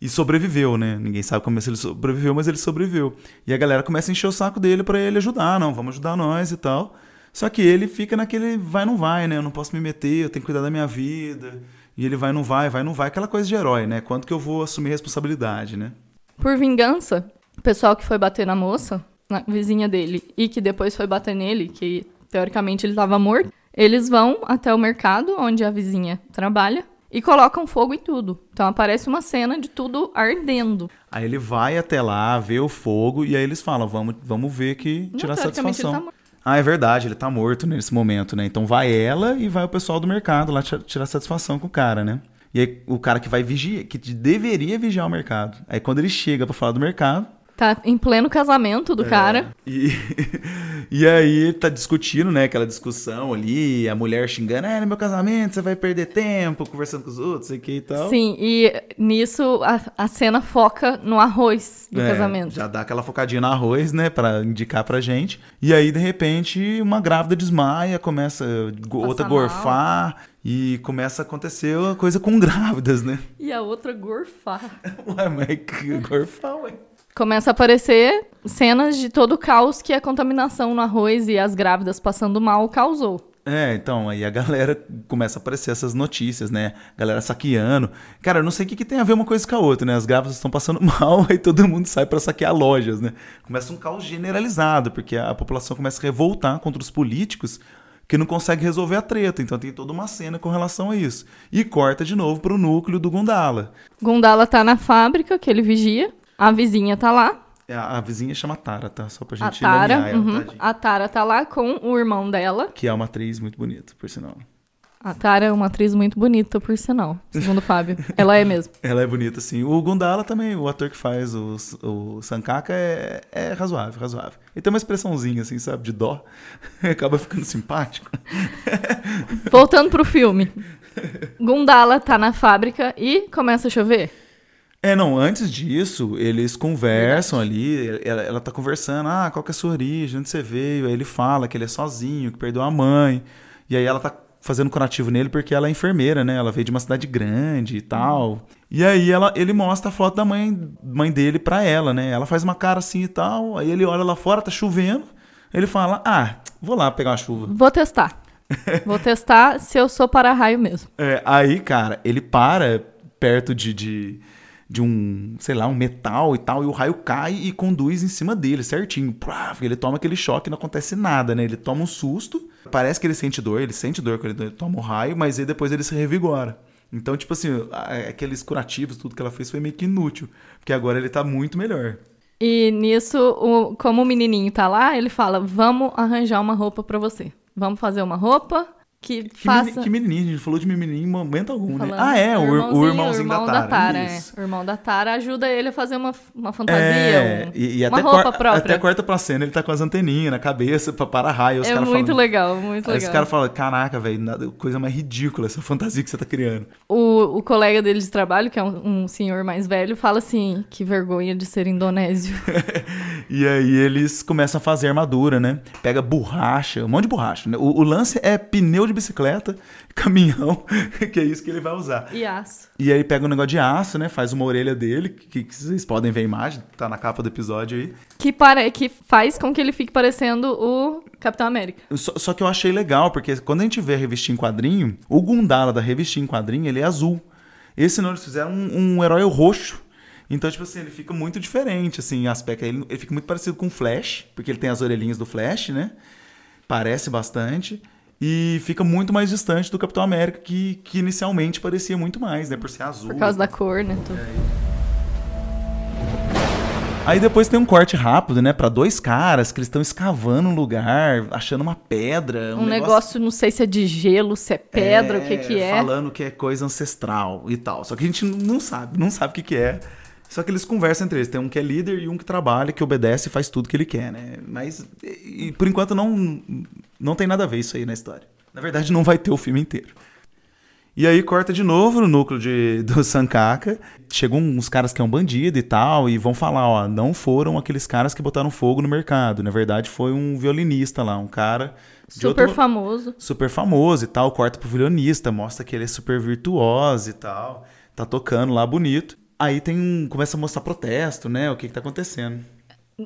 E sobreviveu, né? Ninguém sabe como é que ele sobreviveu, mas ele sobreviveu. E a galera começa a encher o saco dele pra ele ajudar, não, vamos ajudar nós e tal. Só que ele fica naquele vai não vai, né? Eu não posso me meter, eu tenho que cuidar da minha vida. E ele vai não vai, vai não vai, aquela coisa de herói, né? Quanto que eu vou assumir responsabilidade, né? Por vingança, o pessoal que foi bater na moça, na vizinha dele, e que depois foi bater nele, que teoricamente ele estava morto, eles vão até o mercado onde a vizinha trabalha e colocam fogo em tudo. Então aparece uma cena de tudo ardendo. Aí ele vai até lá, vê o fogo, e aí eles falam, vamos, vamos ver que Não, tirar ele satisfação. tá morto. Ah, é verdade, ele tá morto nesse momento, né? Então vai ela e vai o pessoal do mercado lá tira- tirar satisfação com o cara, né? E aí o cara que vai vigiar, que deveria vigiar o mercado. Aí quando ele chega pra falar do mercado. Tá em pleno casamento do cara. E, e aí tá discutindo, né? Aquela discussão ali, a mulher xingando, é, no meu casamento você vai perder tempo conversando com os outros, sei que e tal. Sim, e nisso a, a cena foca no arroz do É, casamento. Já dá aquela focadinha no arroz, né? Pra indicar pra gente. E aí, de repente, uma grávida desmaia, começa go- outra mal. gorfar. E começa a acontecer uma coisa com grávidas, né? E a outra gorfar. Ué, mas que gorfar, ué. Começa a aparecer cenas de todo o caos que a contaminação no arroz e as grávidas passando mal causou. É, então, aí a galera começa a aparecer essas notícias, né? Galera saqueando. Cara, eu não sei o que, que tem a ver uma coisa com a outra, né? As grávidas estão passando mal, aí todo mundo sai pra saquear lojas, né? Começa um caos generalizado, porque a população começa a revoltar contra os políticos que não conseguem resolver a treta. Então tem toda uma cena com relação a isso. E corta de novo pro núcleo do Gundala. Gundala tá na fábrica que ele vigia, a vizinha tá lá, É, A, a vizinha chama Tara, tá? Só pra a gente Tara, nomear ela, uhum, a Tara tá lá com o irmão dela. Que é uma atriz muito bonita, por sinal. A Tara é uma atriz muito bonita, por sinal, segundo o Fábio. Ela é mesmo. Ela é bonita, sim. O Gundala também, o ator que faz o, o Sankaka, é, é razoável, razoável. Ele tem uma expressãozinha, assim, sabe, de dó. Acaba ficando simpático. Voltando pro filme. Gundala tá na fábrica e começa a chover. É, não, antes disso, eles conversam ali, ela, ela tá conversando, ah, qual que é a sua origem, onde você veio? Aí ele fala que ele é sozinho, que perdeu a mãe. E aí ela tá fazendo curativo nele porque ela é enfermeira, né? Ela veio de uma cidade grande e tal. E aí ela, ele mostra a foto da mãe, mãe dele pra ela, né? Ela faz uma cara assim e tal, aí ele olha lá fora, tá chovendo. Ele fala, ah, vou lá pegar uma chuva. Vou testar. Vou testar se eu sou para-raio mesmo. É, aí, cara, ele para perto de, de, de um, sei lá, um metal e tal, e o raio cai e conduz em cima dele, certinho. Pá, Ele toma aquele choque e não acontece nada, né? Ele toma um susto, parece que ele sente dor, ele sente dor quando ele toma o raio, mas aí depois ele se revigora. Então, tipo assim, a- aqueles curativos, tudo que ela fez foi meio que inútil, porque agora ele tá muito melhor. E nisso, o- como o menininho tá lá, ele fala: Vamos arranjar uma roupa pra você. Vamos fazer uma roupa. Que, Que, faça... meni- que menininho, a gente falou de menininho em momento algum, né? falando- Ah, é, o, ir- o irmãozinho- irmãozinho irmão da Tara. é. O irmão da Tara ajuda ele a fazer uma, uma fantasia, É, um- e, e uma até, roupa cor- própria. até corta pra cena, ele tá com as anteninhas na cabeça pra parar raio. Os é muito falam, legal, muito Aí os legal. caras falam, caraca, velho, coisa mais ridícula essa fantasia que você tá criando. O, o colega dele de trabalho, que é um, um senhor mais velho, fala assim, que vergonha de ser indonésio. E aí eles começam a fazer armadura, né? Pega borracha, um monte de borracha. Né? O, o lance é pneu de bicicleta, caminhão, que é isso que ele vai usar. e aço. E aí pega um negócio de aço, né? Faz uma orelha dele, que, que vocês podem ver a imagem, tá na capa do episódio aí. Que, pare... que faz com que ele fique parecendo o Capitão América. Só, só que eu achei legal, porque quando a gente vê a revistinha em quadrinho, o Gundala da revistinha em quadrinho, ele é azul. Esse não, eles fizeram um, um herói roxo. Então, tipo assim, ele fica muito diferente, assim, aspecto. Ele, ele fica muito parecido com o Flash, porque ele tem as orelhinhas do Flash, né? Parece bastante. E fica muito mais distante do Capitão América, que, que inicialmente parecia muito mais, né? Por ser azul. Por causa da cor, né? tudo. Aí depois tem um corte rápido, né? Pra dois caras que eles estão escavando um lugar, achando uma pedra. Um, negócio... não sei se é de gelo, se é pedra, o que que é. Falando que é coisa ancestral e tal. Só que a gente não sabe, não sabe o que que é. Só que eles conversam entre eles. Tem um que é líder e um que trabalha, que obedece e faz tudo que ele quer, né? Mas, e, e por enquanto, não, não tem nada a ver isso aí na história. Na verdade, não vai ter o filme inteiro. E aí corta de novo no núcleo de, do Sankaka. Chegam uns caras que é um bandido e tal, e vão falar, ó, não foram aqueles caras que botaram fogo no mercado. Na verdade, foi um violinista lá, um cara Super outro- famoso. super famoso e tal, corta pro violinista, mostra que ele é super virtuoso e tal, tá tocando lá bonito. Aí tem um, começa a mostrar protesto, né, o que que tá acontecendo.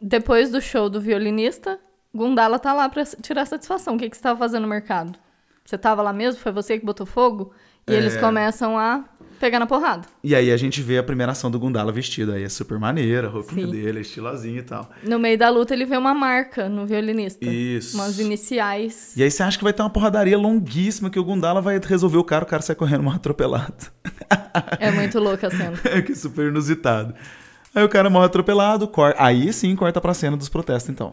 Depois do show do violinista, Gundala tá lá pra tirar satisfação. O que, que você tava fazendo no mercado? Você tava lá mesmo? Foi você que botou fogo? E É. eles começam a pegar na porrada. E aí a gente vê a primeira ação do Gundala vestido, aí é super maneira, a roupinha Sim. dele, é estilosinho e tal. No meio da luta, ele vê uma marca no violinista. Isso. Umas iniciais. E aí você acha que vai ter uma porradaria longuíssima que o Gundala vai resolver o cara, o cara sai correndo mal atropelado. É muito louca a cena. que super inusitado. Aí o cara morre atropelado, cor... aí sim corta pra cena dos protestos, então.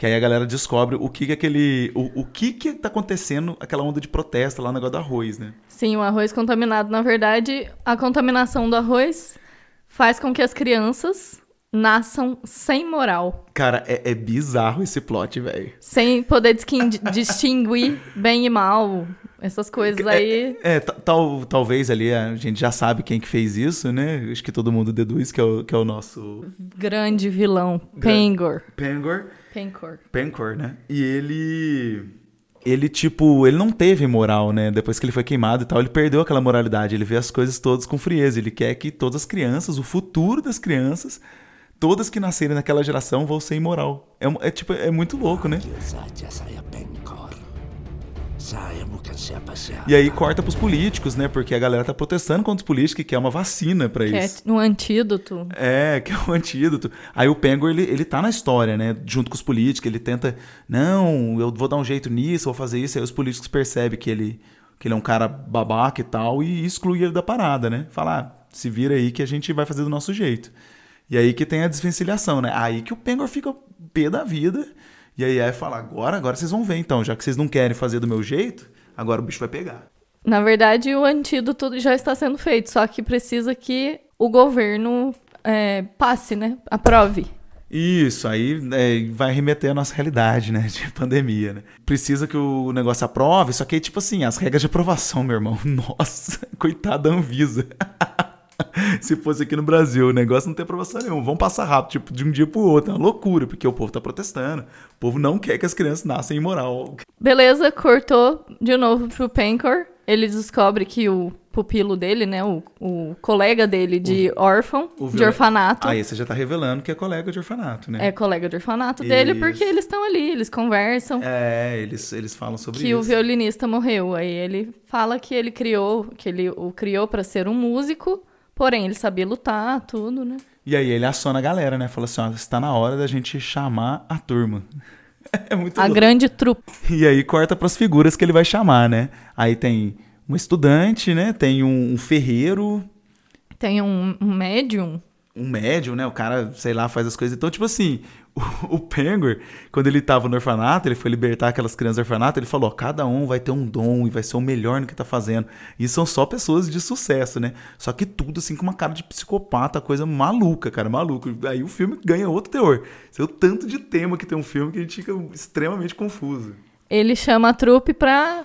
Que aí a galera descobre o que que aquele. O, o que que tá acontecendo, aquela onda de protesto lá no negócio do arroz, né? Sim, o arroz contaminado. Na verdade, a contaminação do arroz faz com que as crianças nasçam sem moral. Cara, é, é bizarro esse plot, velho. Sem poder distinguir bem e mal. Essas coisas aí. É, ta- tal, talvez ali a gente já sabe quem que fez isso, né? Acho que todo mundo deduz que é o, que é o nosso Grande vilão. Pengor. Pengor. Pencor. Pencor, né? E ele. Ele, tipo, ele não teve moral, né? Depois que ele foi queimado e tal, ele perdeu aquela moralidade. Ele vê as coisas todas com frieza. Ele quer que todas as crianças, o futuro das crianças, todas que nascerem naquela geração vão ser imoral. É, é, tipo, é muito louco, né? E aí corta pros políticos, né? Porque a galera tá protestando contra os políticos que quer uma vacina pra Que é isso. um antídoto. É, que é o antídoto. Aí o Pengor, ele, ele tá na história, né? Junto com os políticos, ele tenta, não, eu vou dar um jeito nisso, vou fazer isso. Aí os políticos percebem que ele, que ele é um cara babaca e tal, e exclui ele da parada, né? Fala, ah, se vira aí que a gente vai fazer do nosso jeito. E aí que tem a desvencilhação, né? Aí que o Pengor fica pé da vida, e aí aí fala, agora, agora vocês vão ver então, já que vocês não querem fazer do meu jeito, agora o bicho vai pegar. Na verdade, o antídoto já está sendo feito, só que precisa que o governo é, passe, né? Aprove. Isso, aí é, vai remeter à nossa realidade, né? De pandemia, né? Precisa que o negócio aprove, só que tipo assim, as regras de aprovação, meu irmão. Nossa, coitada da Anvisa. Se fosse aqui no Brasil, o negócio não tem aprovação nenhuma. Vamos passar rápido, tipo, de um dia pro outro. É uma loucura, porque o povo tá protestando. O povo não quer que as crianças nasçam imoral. Beleza, cortou de novo pro Pencor. Ele descobre que o pupilo dele, né? O, o colega dele de órfão, O de orfanato. Aí você já tá revelando que é colega de orfanato, né? É colega de orfanato dele, Isso. porque eles estão ali, eles conversam. É, eles, eles falam sobre que isso. o violinista morreu. Aí ele fala que ele criou, que ele o criou pra ser um músico, porém ele sabia lutar, tudo, né? E aí ele aciona a galera, né? Fala assim, ó, está na hora da gente chamar a turma. É muito A louco. grande trupe. E aí corta pras figuras que ele vai chamar, né? Aí tem um estudante, né? Tem um, um ferreiro, Tem um, um médium. um médium, né? O cara, sei lá, faz as coisas. Então, tipo assim, o, Penguin, quando ele tava no orfanato, ele foi libertar aquelas crianças do orfanato, ele falou: cada um vai ter um dom e vai ser o melhor no que tá fazendo. E são só pessoas de sucesso, né? Só que tudo assim com uma cara de psicopata, coisa maluca, cara, maluco. Aí o filme ganha outro teor. Esse é o tanto de tema que tem um filme que a gente fica extremamente confuso. Ele chama a trupe pra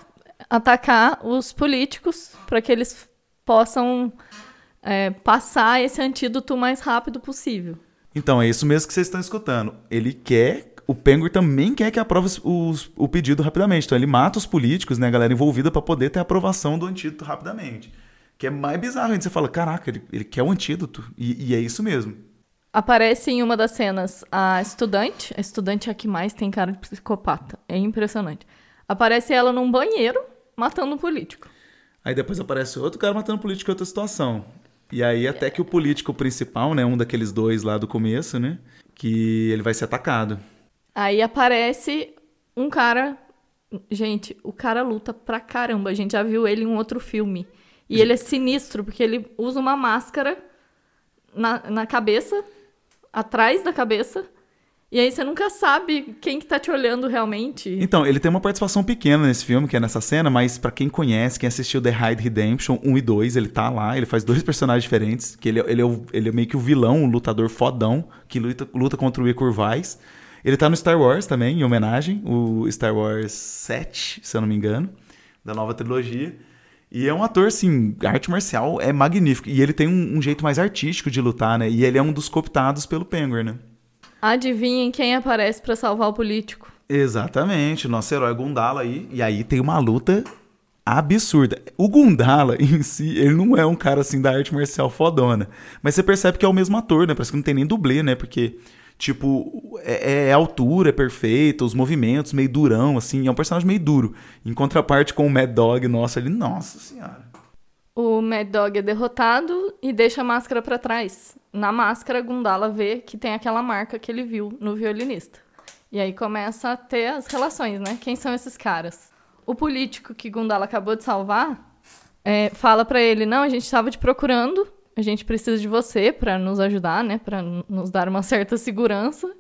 atacar os políticos, para que eles possam é, passar esse antídoto o mais rápido possível. Então, é isso mesmo que vocês estão escutando. Ele quer. O Penguin também quer que aprove os- o pedido rapidamente. Então, ele mata os políticos, né, a galera envolvida, para poder ter a aprovação do antídoto rapidamente. Que é mais bizarro. ainda. Você fala, caraca, ele, ele quer o antídoto. E, e é isso mesmo. Aparece em uma das cenas a estudante. A estudante é a que mais tem cara de psicopata. É impressionante. Aparece ela num banheiro matando um político. Aí depois aparece outro cara matando político em outra situação. E aí até que o político principal, né, um daqueles dois lá do começo, né, que ele vai ser atacado. Aí aparece um cara. Gente, o cara luta pra caramba. A gente já viu ele em um outro filme. E ele é sinistro, porque ele usa uma máscara na, na cabeça, atrás da cabeça. E aí você nunca sabe quem que tá te olhando realmente. Então, ele tem uma participação pequena nesse filme, que é nessa cena, mas pra quem conhece, quem assistiu The Hide Redemption 1 e 2, ele tá lá, ele faz dois personagens diferentes, que ele, é- ele, é, o- ele é meio que o vilão, o lutador fodão, que luta, luta contra o Icor Vaz. Ele tá no Star Wars também, em homenagem, o Star Wars 7, se eu não me engano, da nova trilogia. E é um ator, assim, arte marcial é magnífico. E ele tem um, um jeito mais artístico de lutar, né? E ele é um dos cooptados pelo Penguin, né? Adivinhem quem aparece pra salvar o político. Exatamente, nosso herói Gundala aí. E aí tem uma luta absurda. O Gundala em si, ele não é um cara assim da arte marcial fodona. Mas você percebe que é o mesmo ator, né? Parece que não tem nem dublê, né? Porque, tipo, é, é altura, é perfeita, os movimentos meio durão, assim. É um personagem meio duro. Em contraparte com o Mad Dog, nossa, ele, nossa senhora. O Mad Dog é derrotado e deixa a máscara pra trás. Na máscara, Gundala vê que tem aquela marca que ele viu no violinista. E aí começa a ter as relações, né? Quem são esses caras? O político que Gundala acabou de salvar é, fala pra ele: Não, a gente estava te procurando, a gente precisa de você pra nos ajudar, né? Pra n- nos dar uma certa segurança.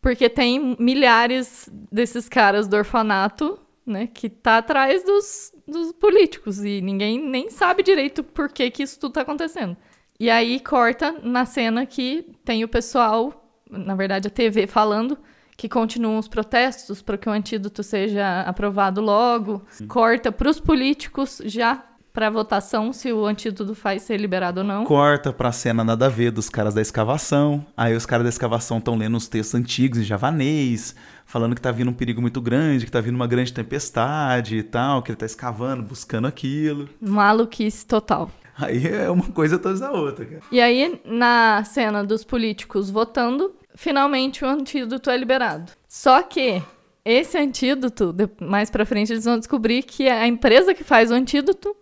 Porque tem milhares desses caras do orfanato, né, que tá atrás dos, dos políticos e ninguém nem sabe direito por que, que isso tudo tá acontecendo. E aí corta na cena que tem o pessoal, na verdade a TV falando que continuam os protestos para que o antídoto seja aprovado logo. Corta para os políticos já para votação se o antídoto vai ser liberado ou não. Corta pra cena nada a ver dos caras da escavação. Aí os caras da escavação estão lendo uns textos antigos em javanês, falando que tá vindo um perigo muito grande, que tá vindo uma grande tempestade e tal, que ele tá escavando, buscando aquilo. Maluquice total. Aí é uma coisa atrás da outra, cara. E aí, na cena dos políticos votando, finalmente o antídoto é liberado. Só que esse antídoto, mais pra frente eles vão descobrir que a empresa que faz o antídoto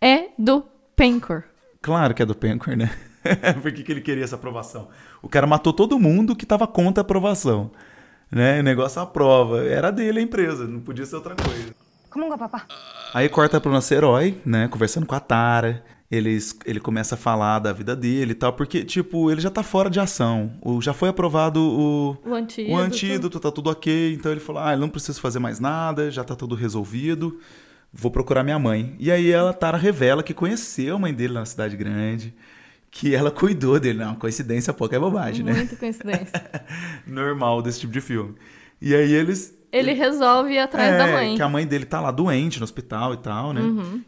é do Pencor. Claro que é do Pencor, né? Por que, que ele queria essa aprovação? O cara matou todo mundo que tava contra a aprovação. Né? O negócio aprova. Era dele a empresa, não podia ser outra coisa. ¿Cómo va, papá? Aí corta pro nosso herói, né? Conversando com a Tara. Eles, ele começa a falar da vida dele e tal, porque, tipo, ele já tá fora de ação. O, já foi aprovado o, O antídoto. o antídoto, tá tudo ok. Então ele falou: ah, eu não preciso fazer mais nada, já tá tudo resolvido. Vou procurar minha mãe. E aí ela, Tara, revela que conheceu a mãe dele na cidade grande, que ela cuidou dele. Não, coincidência pouca é bobagem, né? Muita coincidência. Normal desse tipo de filme. E aí eles. Ele resolve ir atrás É, da mãe. Uhum. Que a mãe dele tá lá doente no hospital e tal, né?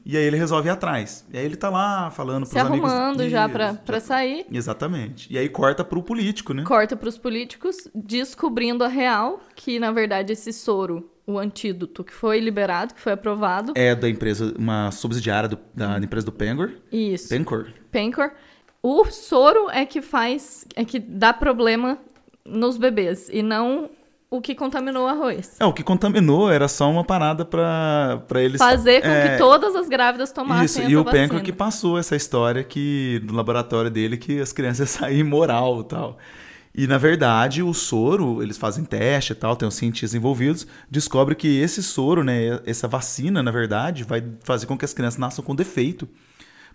E aí ele resolve ir atrás. E aí ele tá lá falando Se pros amigos. arrumando já Isso, pra, pra sair. Exatamente. E aí corta pro político, né? Corta pros políticos, descobrindo a real, que na verdade esse soro, o antídoto que foi liberado, que foi aprovado. É da empresa, uma subsidiária do- da empresa do Pengor. Isso. Pencor. Pencor. O soro é que faz, é que dá problema nos bebês e não o que contaminou o arroz. É, o que contaminou era só uma parada pra, pra eles... Fazer com é, que todas as grávidas tomassem Isso, essa e o vacina. Pencor que passou essa história que no laboratório dele que as crianças saem imoral e tal. E na verdade, o soro, eles fazem teste e tal, tem os cientistas envolvidos, descobre que esse soro, né, essa vacina, na verdade, vai fazer com que as crianças nasçam com defeito.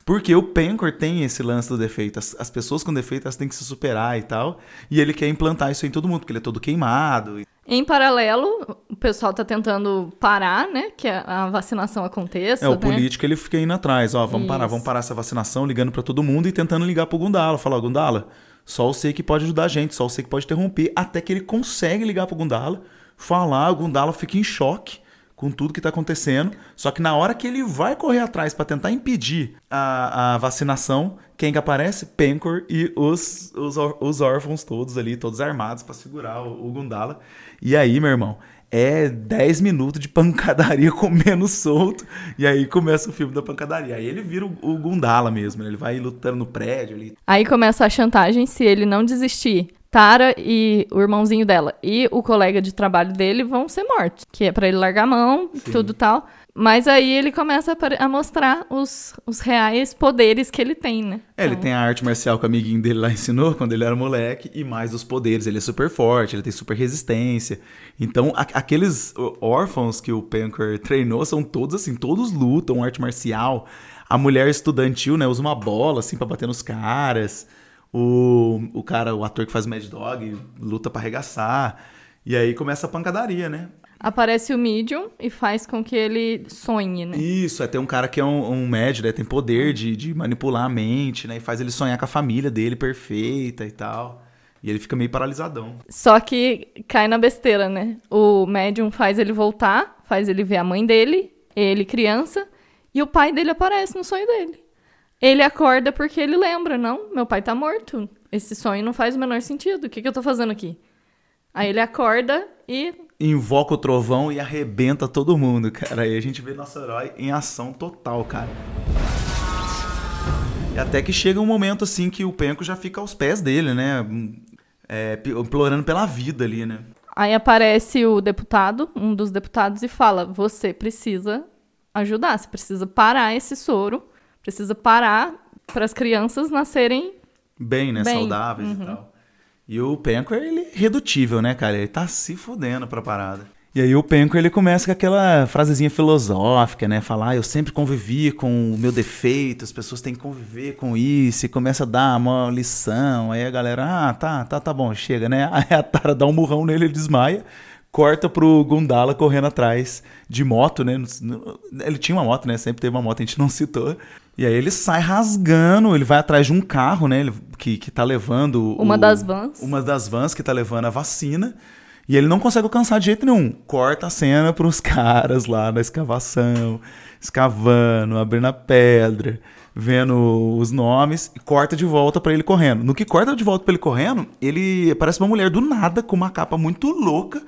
Porque o Pencor tem esse lance do defeito. As, as pessoas com defeito elas têm que se superar e tal. E ele quer implantar isso em todo mundo, porque ele é todo queimado. Em paralelo, o pessoal tá tentando parar, né? Que a vacinação aconteça. É, o né? político ele fica indo atrás, ó, vamos parar, Isso. vamos parar essa vacinação, ligando pra todo mundo e tentando ligar pro Gundala. Falar, ó, Gundala, só você que pode ajudar a gente, só você que pode interromper. Até que ele consegue ligar pro Gundala, falar, o Gundala fica em choque com tudo que tá acontecendo. Só que na hora que ele vai correr atrás pra tentar impedir a, a vacinação, quem que aparece? Pencor e os, os, os órfãos todos ali, todos armados pra segurar o, o Gundala. E aí, meu irmão, é 10 minutos de pancadaria comendo solto. E aí começa o filme da pancadaria. Aí ele vira o, o Gundala mesmo? Ele vai lutando no prédio ali. Aí começa a chantagem se ele não desistir. Tara e o irmãozinho dela e o colega de trabalho dele vão ser mortos, que é pra ele largar a mão, tudo tal. Mas aí ele começa a, mostrar os, os reais poderes que ele tem, né? É, ele Então, tem a arte marcial que o amiguinho dele lá ensinou quando ele era moleque, e mais os poderes. Ele é super forte, ele tem super resistência. Então, aqueles órfãos que o Pancor treinou são todos assim, todos lutam arte marcial. A mulher estudantil, né, usa uma bola assim pra bater nos caras. O, o cara, o ator que faz Mad Dog, luta pra arregaçar. E aí começa a pancadaria, né? Aparece o Medium e faz com que ele sonhe, né? Isso, é tem um cara que é um, um médium, né? Tem poder de, de manipular a mente, né? E faz ele sonhar com a família dele perfeita e tal. E ele fica meio paralisadão. Só que cai na besteira, né? O médium faz ele voltar, faz ele ver a mãe dele, ele criança, e o pai dele aparece no sonho dele. Ele acorda porque ele lembra, não, meu pai tá morto. Esse sonho não faz o menor sentido. O que, que eu tô fazendo aqui? Aí ele acorda e Invoca o trovão e arrebenta todo mundo, cara. Aí a gente vê nosso herói em ação total, cara. E até que chega um momento assim que o Penco já fica aos pés dele, né? É, implorando pela vida ali, né? aí aparece o deputado, um dos deputados, e fala: Você precisa ajudar, você precisa parar esse soro, precisa parar para as crianças nascerem Bem, né? Bem, uhum. Saudáveis e tal. E o Penco, ele é irredutível, né, cara? Ele tá se fudendo pra parada. E aí o Penco, ele começa com aquela frasezinha filosófica, né? Falar, ah, eu sempre convivi com o meu defeito, as pessoas têm que conviver com isso. E começa a dar uma lição. Aí a galera, ah, tá, tá, tá bom, chega, né? Aí a Tara dá um murrão nele, ele desmaia. Corta pro Gundala correndo atrás de moto, né? Ele tinha uma moto, né? Sempre teve uma moto, a gente não citou. E aí ele sai rasgando, ele vai atrás de um carro, né? ele- Que, que tá levando. Uma o- das vans. Uma das vans que tá levando a vacina. E ele não consegue alcançar de jeito nenhum. Corta a cena pros caras lá na escavação, escavando, abrindo a pedra, vendo os nomes, e corta de volta pra ele correndo. No que corta de volta pra ele correndo, ele parece uma mulher do nada, com uma capa muito louca,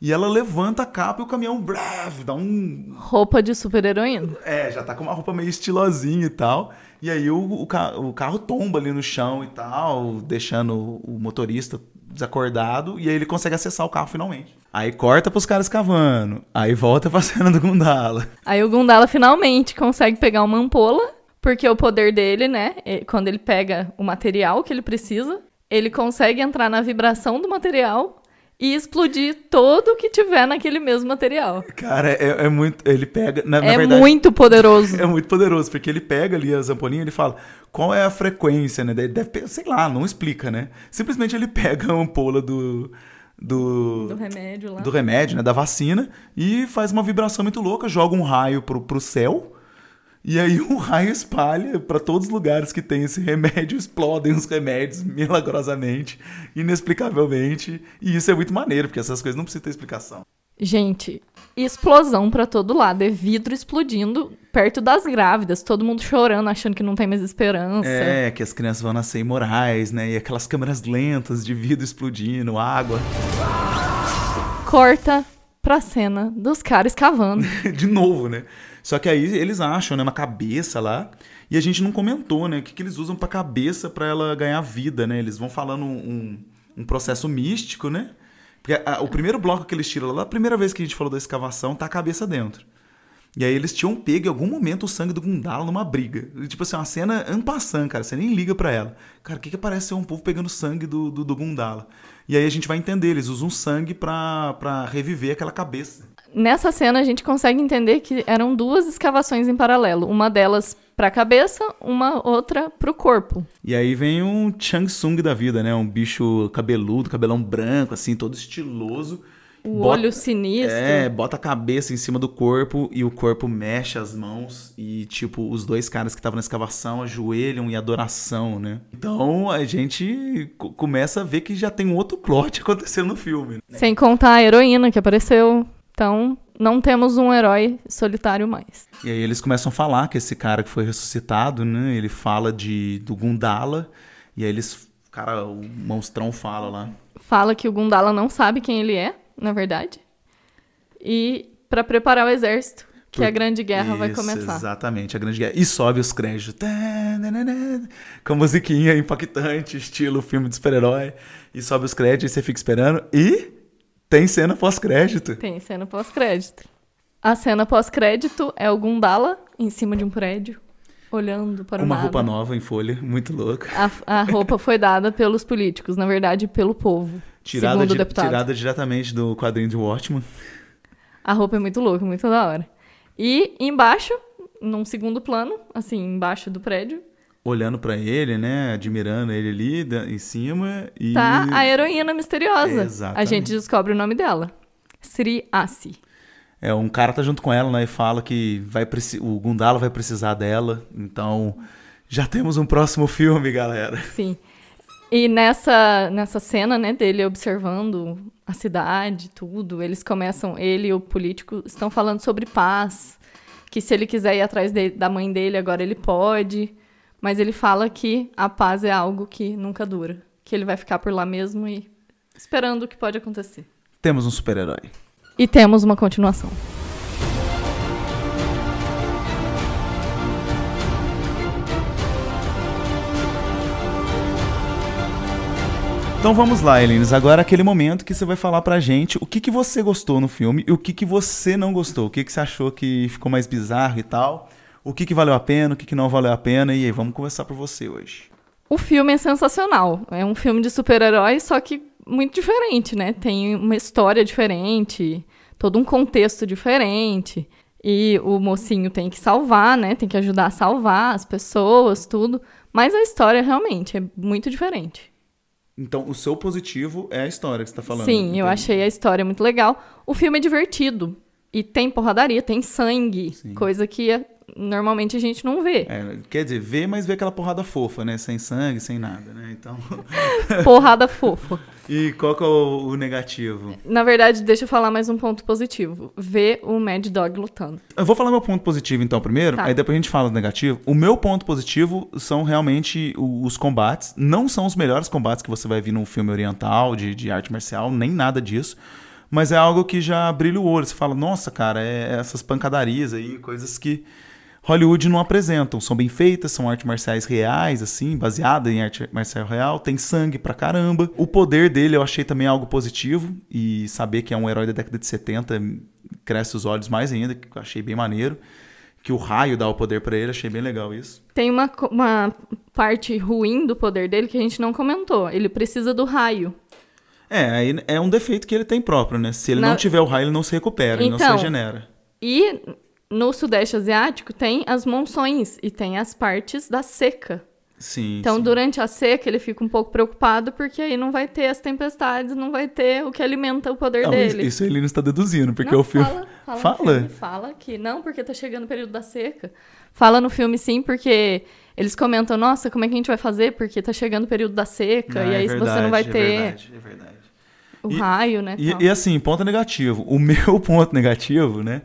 e ela levanta a capa e o caminhão breve, dá um roupa de super-heroína. é, já tá com uma roupa meio estilosinha e tal. E aí o, o, o carro tomba ali no chão e tal, deixando o motorista desacordado. E aí ele consegue acessar o carro finalmente. Aí corta pros caras cavando. Aí volta pra cena do Gundala. Aí o Gundala finalmente consegue pegar uma ampola, porque o poder dele, né, quando ele pega o material que ele precisa, ele consegue entrar na vibração do material e explodir todo o que tiver naquele mesmo material. Cara, é, é muito. Ele pega. Na, na é verdade, muito poderoso. É muito poderoso, porque ele pega ali as ampolinhas e ele fala qual é a frequência, né? Deve, deve- sei lá, não explica, né? Simplesmente ele pega a ampola do. Do, Do remédio lá. do remédio, né, da vacina, e faz uma vibração muito louca, joga um raio pro, pro céu, e aí o raio espalha pra todos os lugares que tem esse remédio, explodem os remédios milagrosamente, inexplicavelmente, e isso é muito maneiro, porque essas coisas não precisam ter explicação. Gente, explosão pra todo lado. É vidro explodindo perto das grávidas. Todo mundo chorando, achando que não tem mais esperança. É, que as crianças vão nascer imorais, né, e aquelas câmeras lentas de vidro explodindo, água. Corta pra cena dos caras cavando. de novo, né? Só que aí eles acham, né, uma cabeça lá, e a gente não comentou, né, o que, que eles usam pra cabeça pra ela ganhar vida, né? Eles vão falando um, um processo místico, né? Porque a- o primeiro bloco que eles tiram lá, a primeira vez que a gente falou da escavação, tá a cabeça dentro. E aí eles tinham pego em algum momento o sangue do Gundala numa briga. Tipo assim, uma cena ampassando, cara. Você nem liga pra ela. Cara, o que que parece ser um povo pegando sangue do, do, do Gundala? E aí a gente vai entender, eles usam sangue pra, pra reviver aquela cabeça. Nessa cena a gente consegue entender que eram duas escavações em paralelo. Uma delas pra cabeça, uma outra pro corpo. E aí vem um Chang Tsung da vida, né? Um bicho cabeludo, cabelão branco, assim, todo estiloso. O Bota- olho sinistro. É, bota a cabeça em cima do corpo e o corpo mexe as mãos e, tipo, os dois caras que estavam na escavação ajoelham em adoração, né? Então a gente co- começa a ver que já tem um outro plot acontecendo no filme. né? Sem contar a heroína que apareceu. Então, não temos um herói solitário mais. E aí eles começam a falar que esse cara que foi ressuscitado, né? Ele fala de do Gundala e aí eles, cara, o monstrão fala lá. Fala que o Gundala não sabe quem ele é, na verdade. E pra preparar o exército, que a grande guerra vai Isso, começar. Exatamente, a grande guerra. E sobe os créditos. Com a musiquinha impactante, estilo filme de super-herói. E sobe os créditos e você fica esperando. E tem cena pós-crédito. Tem cena pós-crédito. A cena pós-crédito é o Gundala em cima de um prédio, olhando para o uma nada. roupa nova em folha, muito louca. A, a roupa foi dada pelos políticos, na verdade, pelo povo. Tirada, segundo o de- deputado. tirada diretamente do quadrinho de Watchmen. A roupa é muito louca, muito da hora. E embaixo, num segundo plano, assim, embaixo do prédio, Olhando pra ele, né? Admirando ele ali da- em cima. E... tá a heroína misteriosa. Exatamente. A gente descobre o nome dela. Sri Asi. É, um cara tá junto com ela, né? E fala que vai o Gundala vai precisar dela. Então, já temos um próximo filme, galera. Sim. E nessa, nessa cena, né, dele observando a cidade, tudo, eles começam, ele e o político estão falando sobre paz, que se ele quiser ir atrás de- da mãe dele, agora ele pode, mas ele fala que a paz é algo que nunca dura, que ele vai ficar por lá mesmo e esperando o que pode acontecer. Temos um super-herói. E temos uma continuação. Então vamos lá, Elines. Agora é aquele momento que você vai falar pra gente o que, que você gostou no filme e o que, que você não gostou. O que, que você achou que ficou mais bizarro e tal. O que, que valeu a pena, o que, que não valeu a pena. E aí, vamos conversar por você hoje. O filme é sensacional. É um filme de super-herói, só que muito diferente, né? Tem uma história diferente, todo um contexto diferente. E o mocinho tem que salvar, né? Tem que ajudar a salvar as pessoas, tudo. Mas a história realmente é muito diferente. Então, o seu positivo é a história que você tá falando. Sim, eu achei a história muito legal. O filme é divertido. E tem porradaria, tem sangue, coisa que é- normalmente a gente não vê. É, quer dizer, vê, mas vê aquela porrada fofa, né? Sem sangue, sem nada, né? Então. Porrada fofa. e qual que é o, o negativo? Na verdade, deixa eu falar mais um ponto positivo. Ver o Mad Dog lutando. Eu vou falar meu ponto positivo então primeiro, Tá. aí depois a gente fala do negativo. O meu ponto positivo são realmente os combates. Não são os melhores combates que você vai ver num filme oriental, de, de arte marcial, nem nada disso. Mas é algo que já brilha o olho. Você fala, nossa, cara, é essas pancadarias aí, coisas que Hollywood não apresentam. São bem feitas, são artes marciais reais, assim, baseada em arte marcial real. Tem sangue pra caramba. O poder dele eu achei também algo positivo. E saber que é um herói da década de 70 cresce os olhos mais ainda, que eu achei bem maneiro. Que o raio dá o poder pra ele, achei bem legal isso. Tem uma, uma parte ruim do poder dele que a gente não comentou. Ele precisa do raio. É, é um defeito que ele tem próprio, né? Se ele Na- não tiver o raio, ele não se recupera, ele não se Então, regenera. E no Sudeste Asiático tem as monções e tem as partes da seca. Sim. Então, sim. durante a seca, ele fica um pouco preocupado porque aí não vai ter as tempestades, não vai ter o que alimenta o poder Não, isso, dele. isso ele não está deduzindo, porque Não, o filme. Fala, fala, Fala? No filme, fala que não, porque tá chegando o período da seca. Fala no filme sim, porque eles comentam, nossa, como é que a gente vai fazer? Porque tá chegando o período da seca, Não, e é aí se você não vai verdade, ter É verdade, é verdade. o E- raio, né? E, e assim, ponto negativo. O meu ponto negativo, né?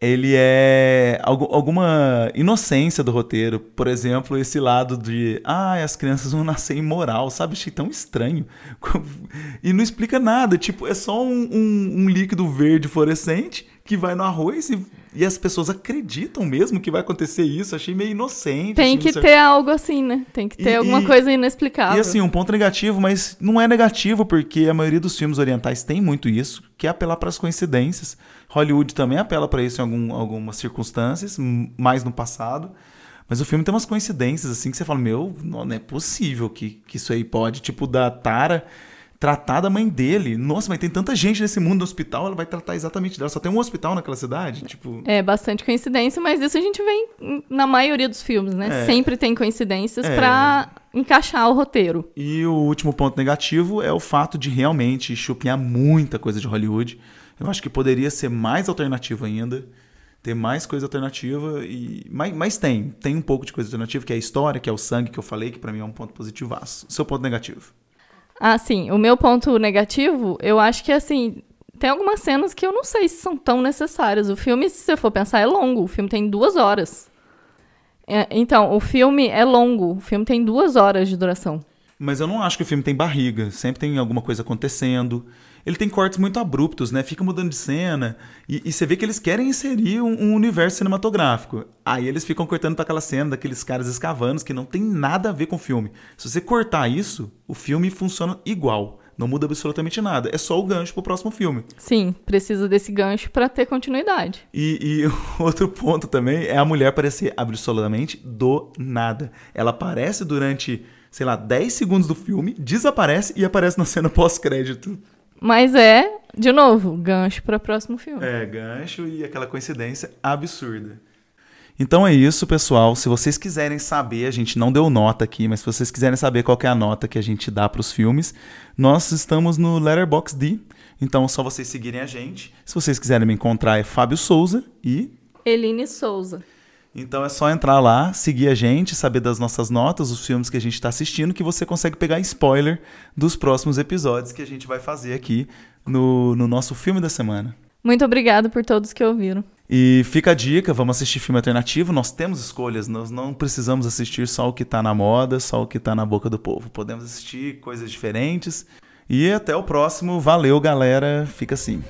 Ele é algu- alguma inocência do roteiro. Por exemplo, esse lado de. Ah, as crianças vão nascer imoral, sabe? Achei tão estranho. E não explica nada. Tipo, é só um, um- um líquido verde fluorescente que vai no arroz e, e as pessoas acreditam mesmo que vai acontecer isso. Achei meio inocente. Tem assim, que ter algo assim, né? Tem que ter E- alguma e- coisa inexplicável. e assim, um ponto negativo, mas não é negativo, porque a maioria dos filmes orientais tem muito isso, que é apelar para as coincidências. Hollywood também apela para isso em algum- algumas circunstâncias, mais no passado. Mas o filme tem umas coincidências, assim, que você fala, meu, não, não é possível que, que isso aí pode. Tipo, da Tara tratar da mãe dele. Nossa, mas tem tanta gente nesse mundo no hospital, ela vai tratar exatamente dela. Só tem um hospital naquela cidade, tipo... É bastante coincidência, mas isso a gente vê em- na maioria dos filmes, né? É. Sempre tem coincidências É. pra encaixar o roteiro. E o último ponto negativo é o fato de realmente chupinhar muita coisa de Hollywood. Eu acho que poderia ser mais alternativo ainda, ter mais coisa alternativa e mas, mas tem, tem um pouco de coisa alternativa, que é a história, que é o sangue que eu falei, que pra mim é um ponto positivaço. Seu ponto negativo. Ah, sim. O meu ponto negativo, eu acho que, assim, tem algumas cenas que eu não sei se são tão necessárias. O filme, se você for pensar, é longo. O filme tem duas horas. É, então, o filme é longo. O filme tem duas horas de duração. Mas eu não acho que o filme tem barriga. Sempre tem alguma coisa acontecendo. Ele tem cortes muito abruptos, né? Fica mudando de cena. E, e você vê que eles querem inserir um, um universo cinematográfico. Aí eles ficam cortando pra aquela cena daqueles caras escavando que não tem nada a ver com o filme. Se você cortar isso, o filme funciona igual. Não muda absolutamente nada. É só o gancho pro próximo filme. Sim, precisa desse gancho pra ter continuidade. E, e outro ponto também é a mulher aparecer absolutamente do nada. Ela aparece durante, sei lá, 10 segundos do filme, desaparece e aparece na cena pós-crédito. Mas é, de novo, gancho para o próximo filme. É, gancho e aquela coincidência absurda. Então é isso, pessoal. Se vocês quiserem saber, a gente não deu nota aqui, mas se vocês quiserem saber qual que é a nota que a gente dá para os filmes, nós estamos no Letterboxd. Então é só vocês seguirem a gente. Se vocês quiserem me encontrar é Fábio Souza e Eline Souza. Então é só entrar lá, seguir a gente, saber das nossas notas, os filmes que a gente está assistindo, que você consegue pegar spoiler dos próximos episódios que a gente vai fazer aqui no, no nosso filme da semana. Muito obrigada por todos que ouviram. E fica a dica, vamos assistir filme alternativo. Nós temos escolhas, nós não precisamos assistir só o que está na moda, só o que está na boca do povo. Podemos assistir coisas diferentes. E até o próximo. Valeu, galera. Fica assim.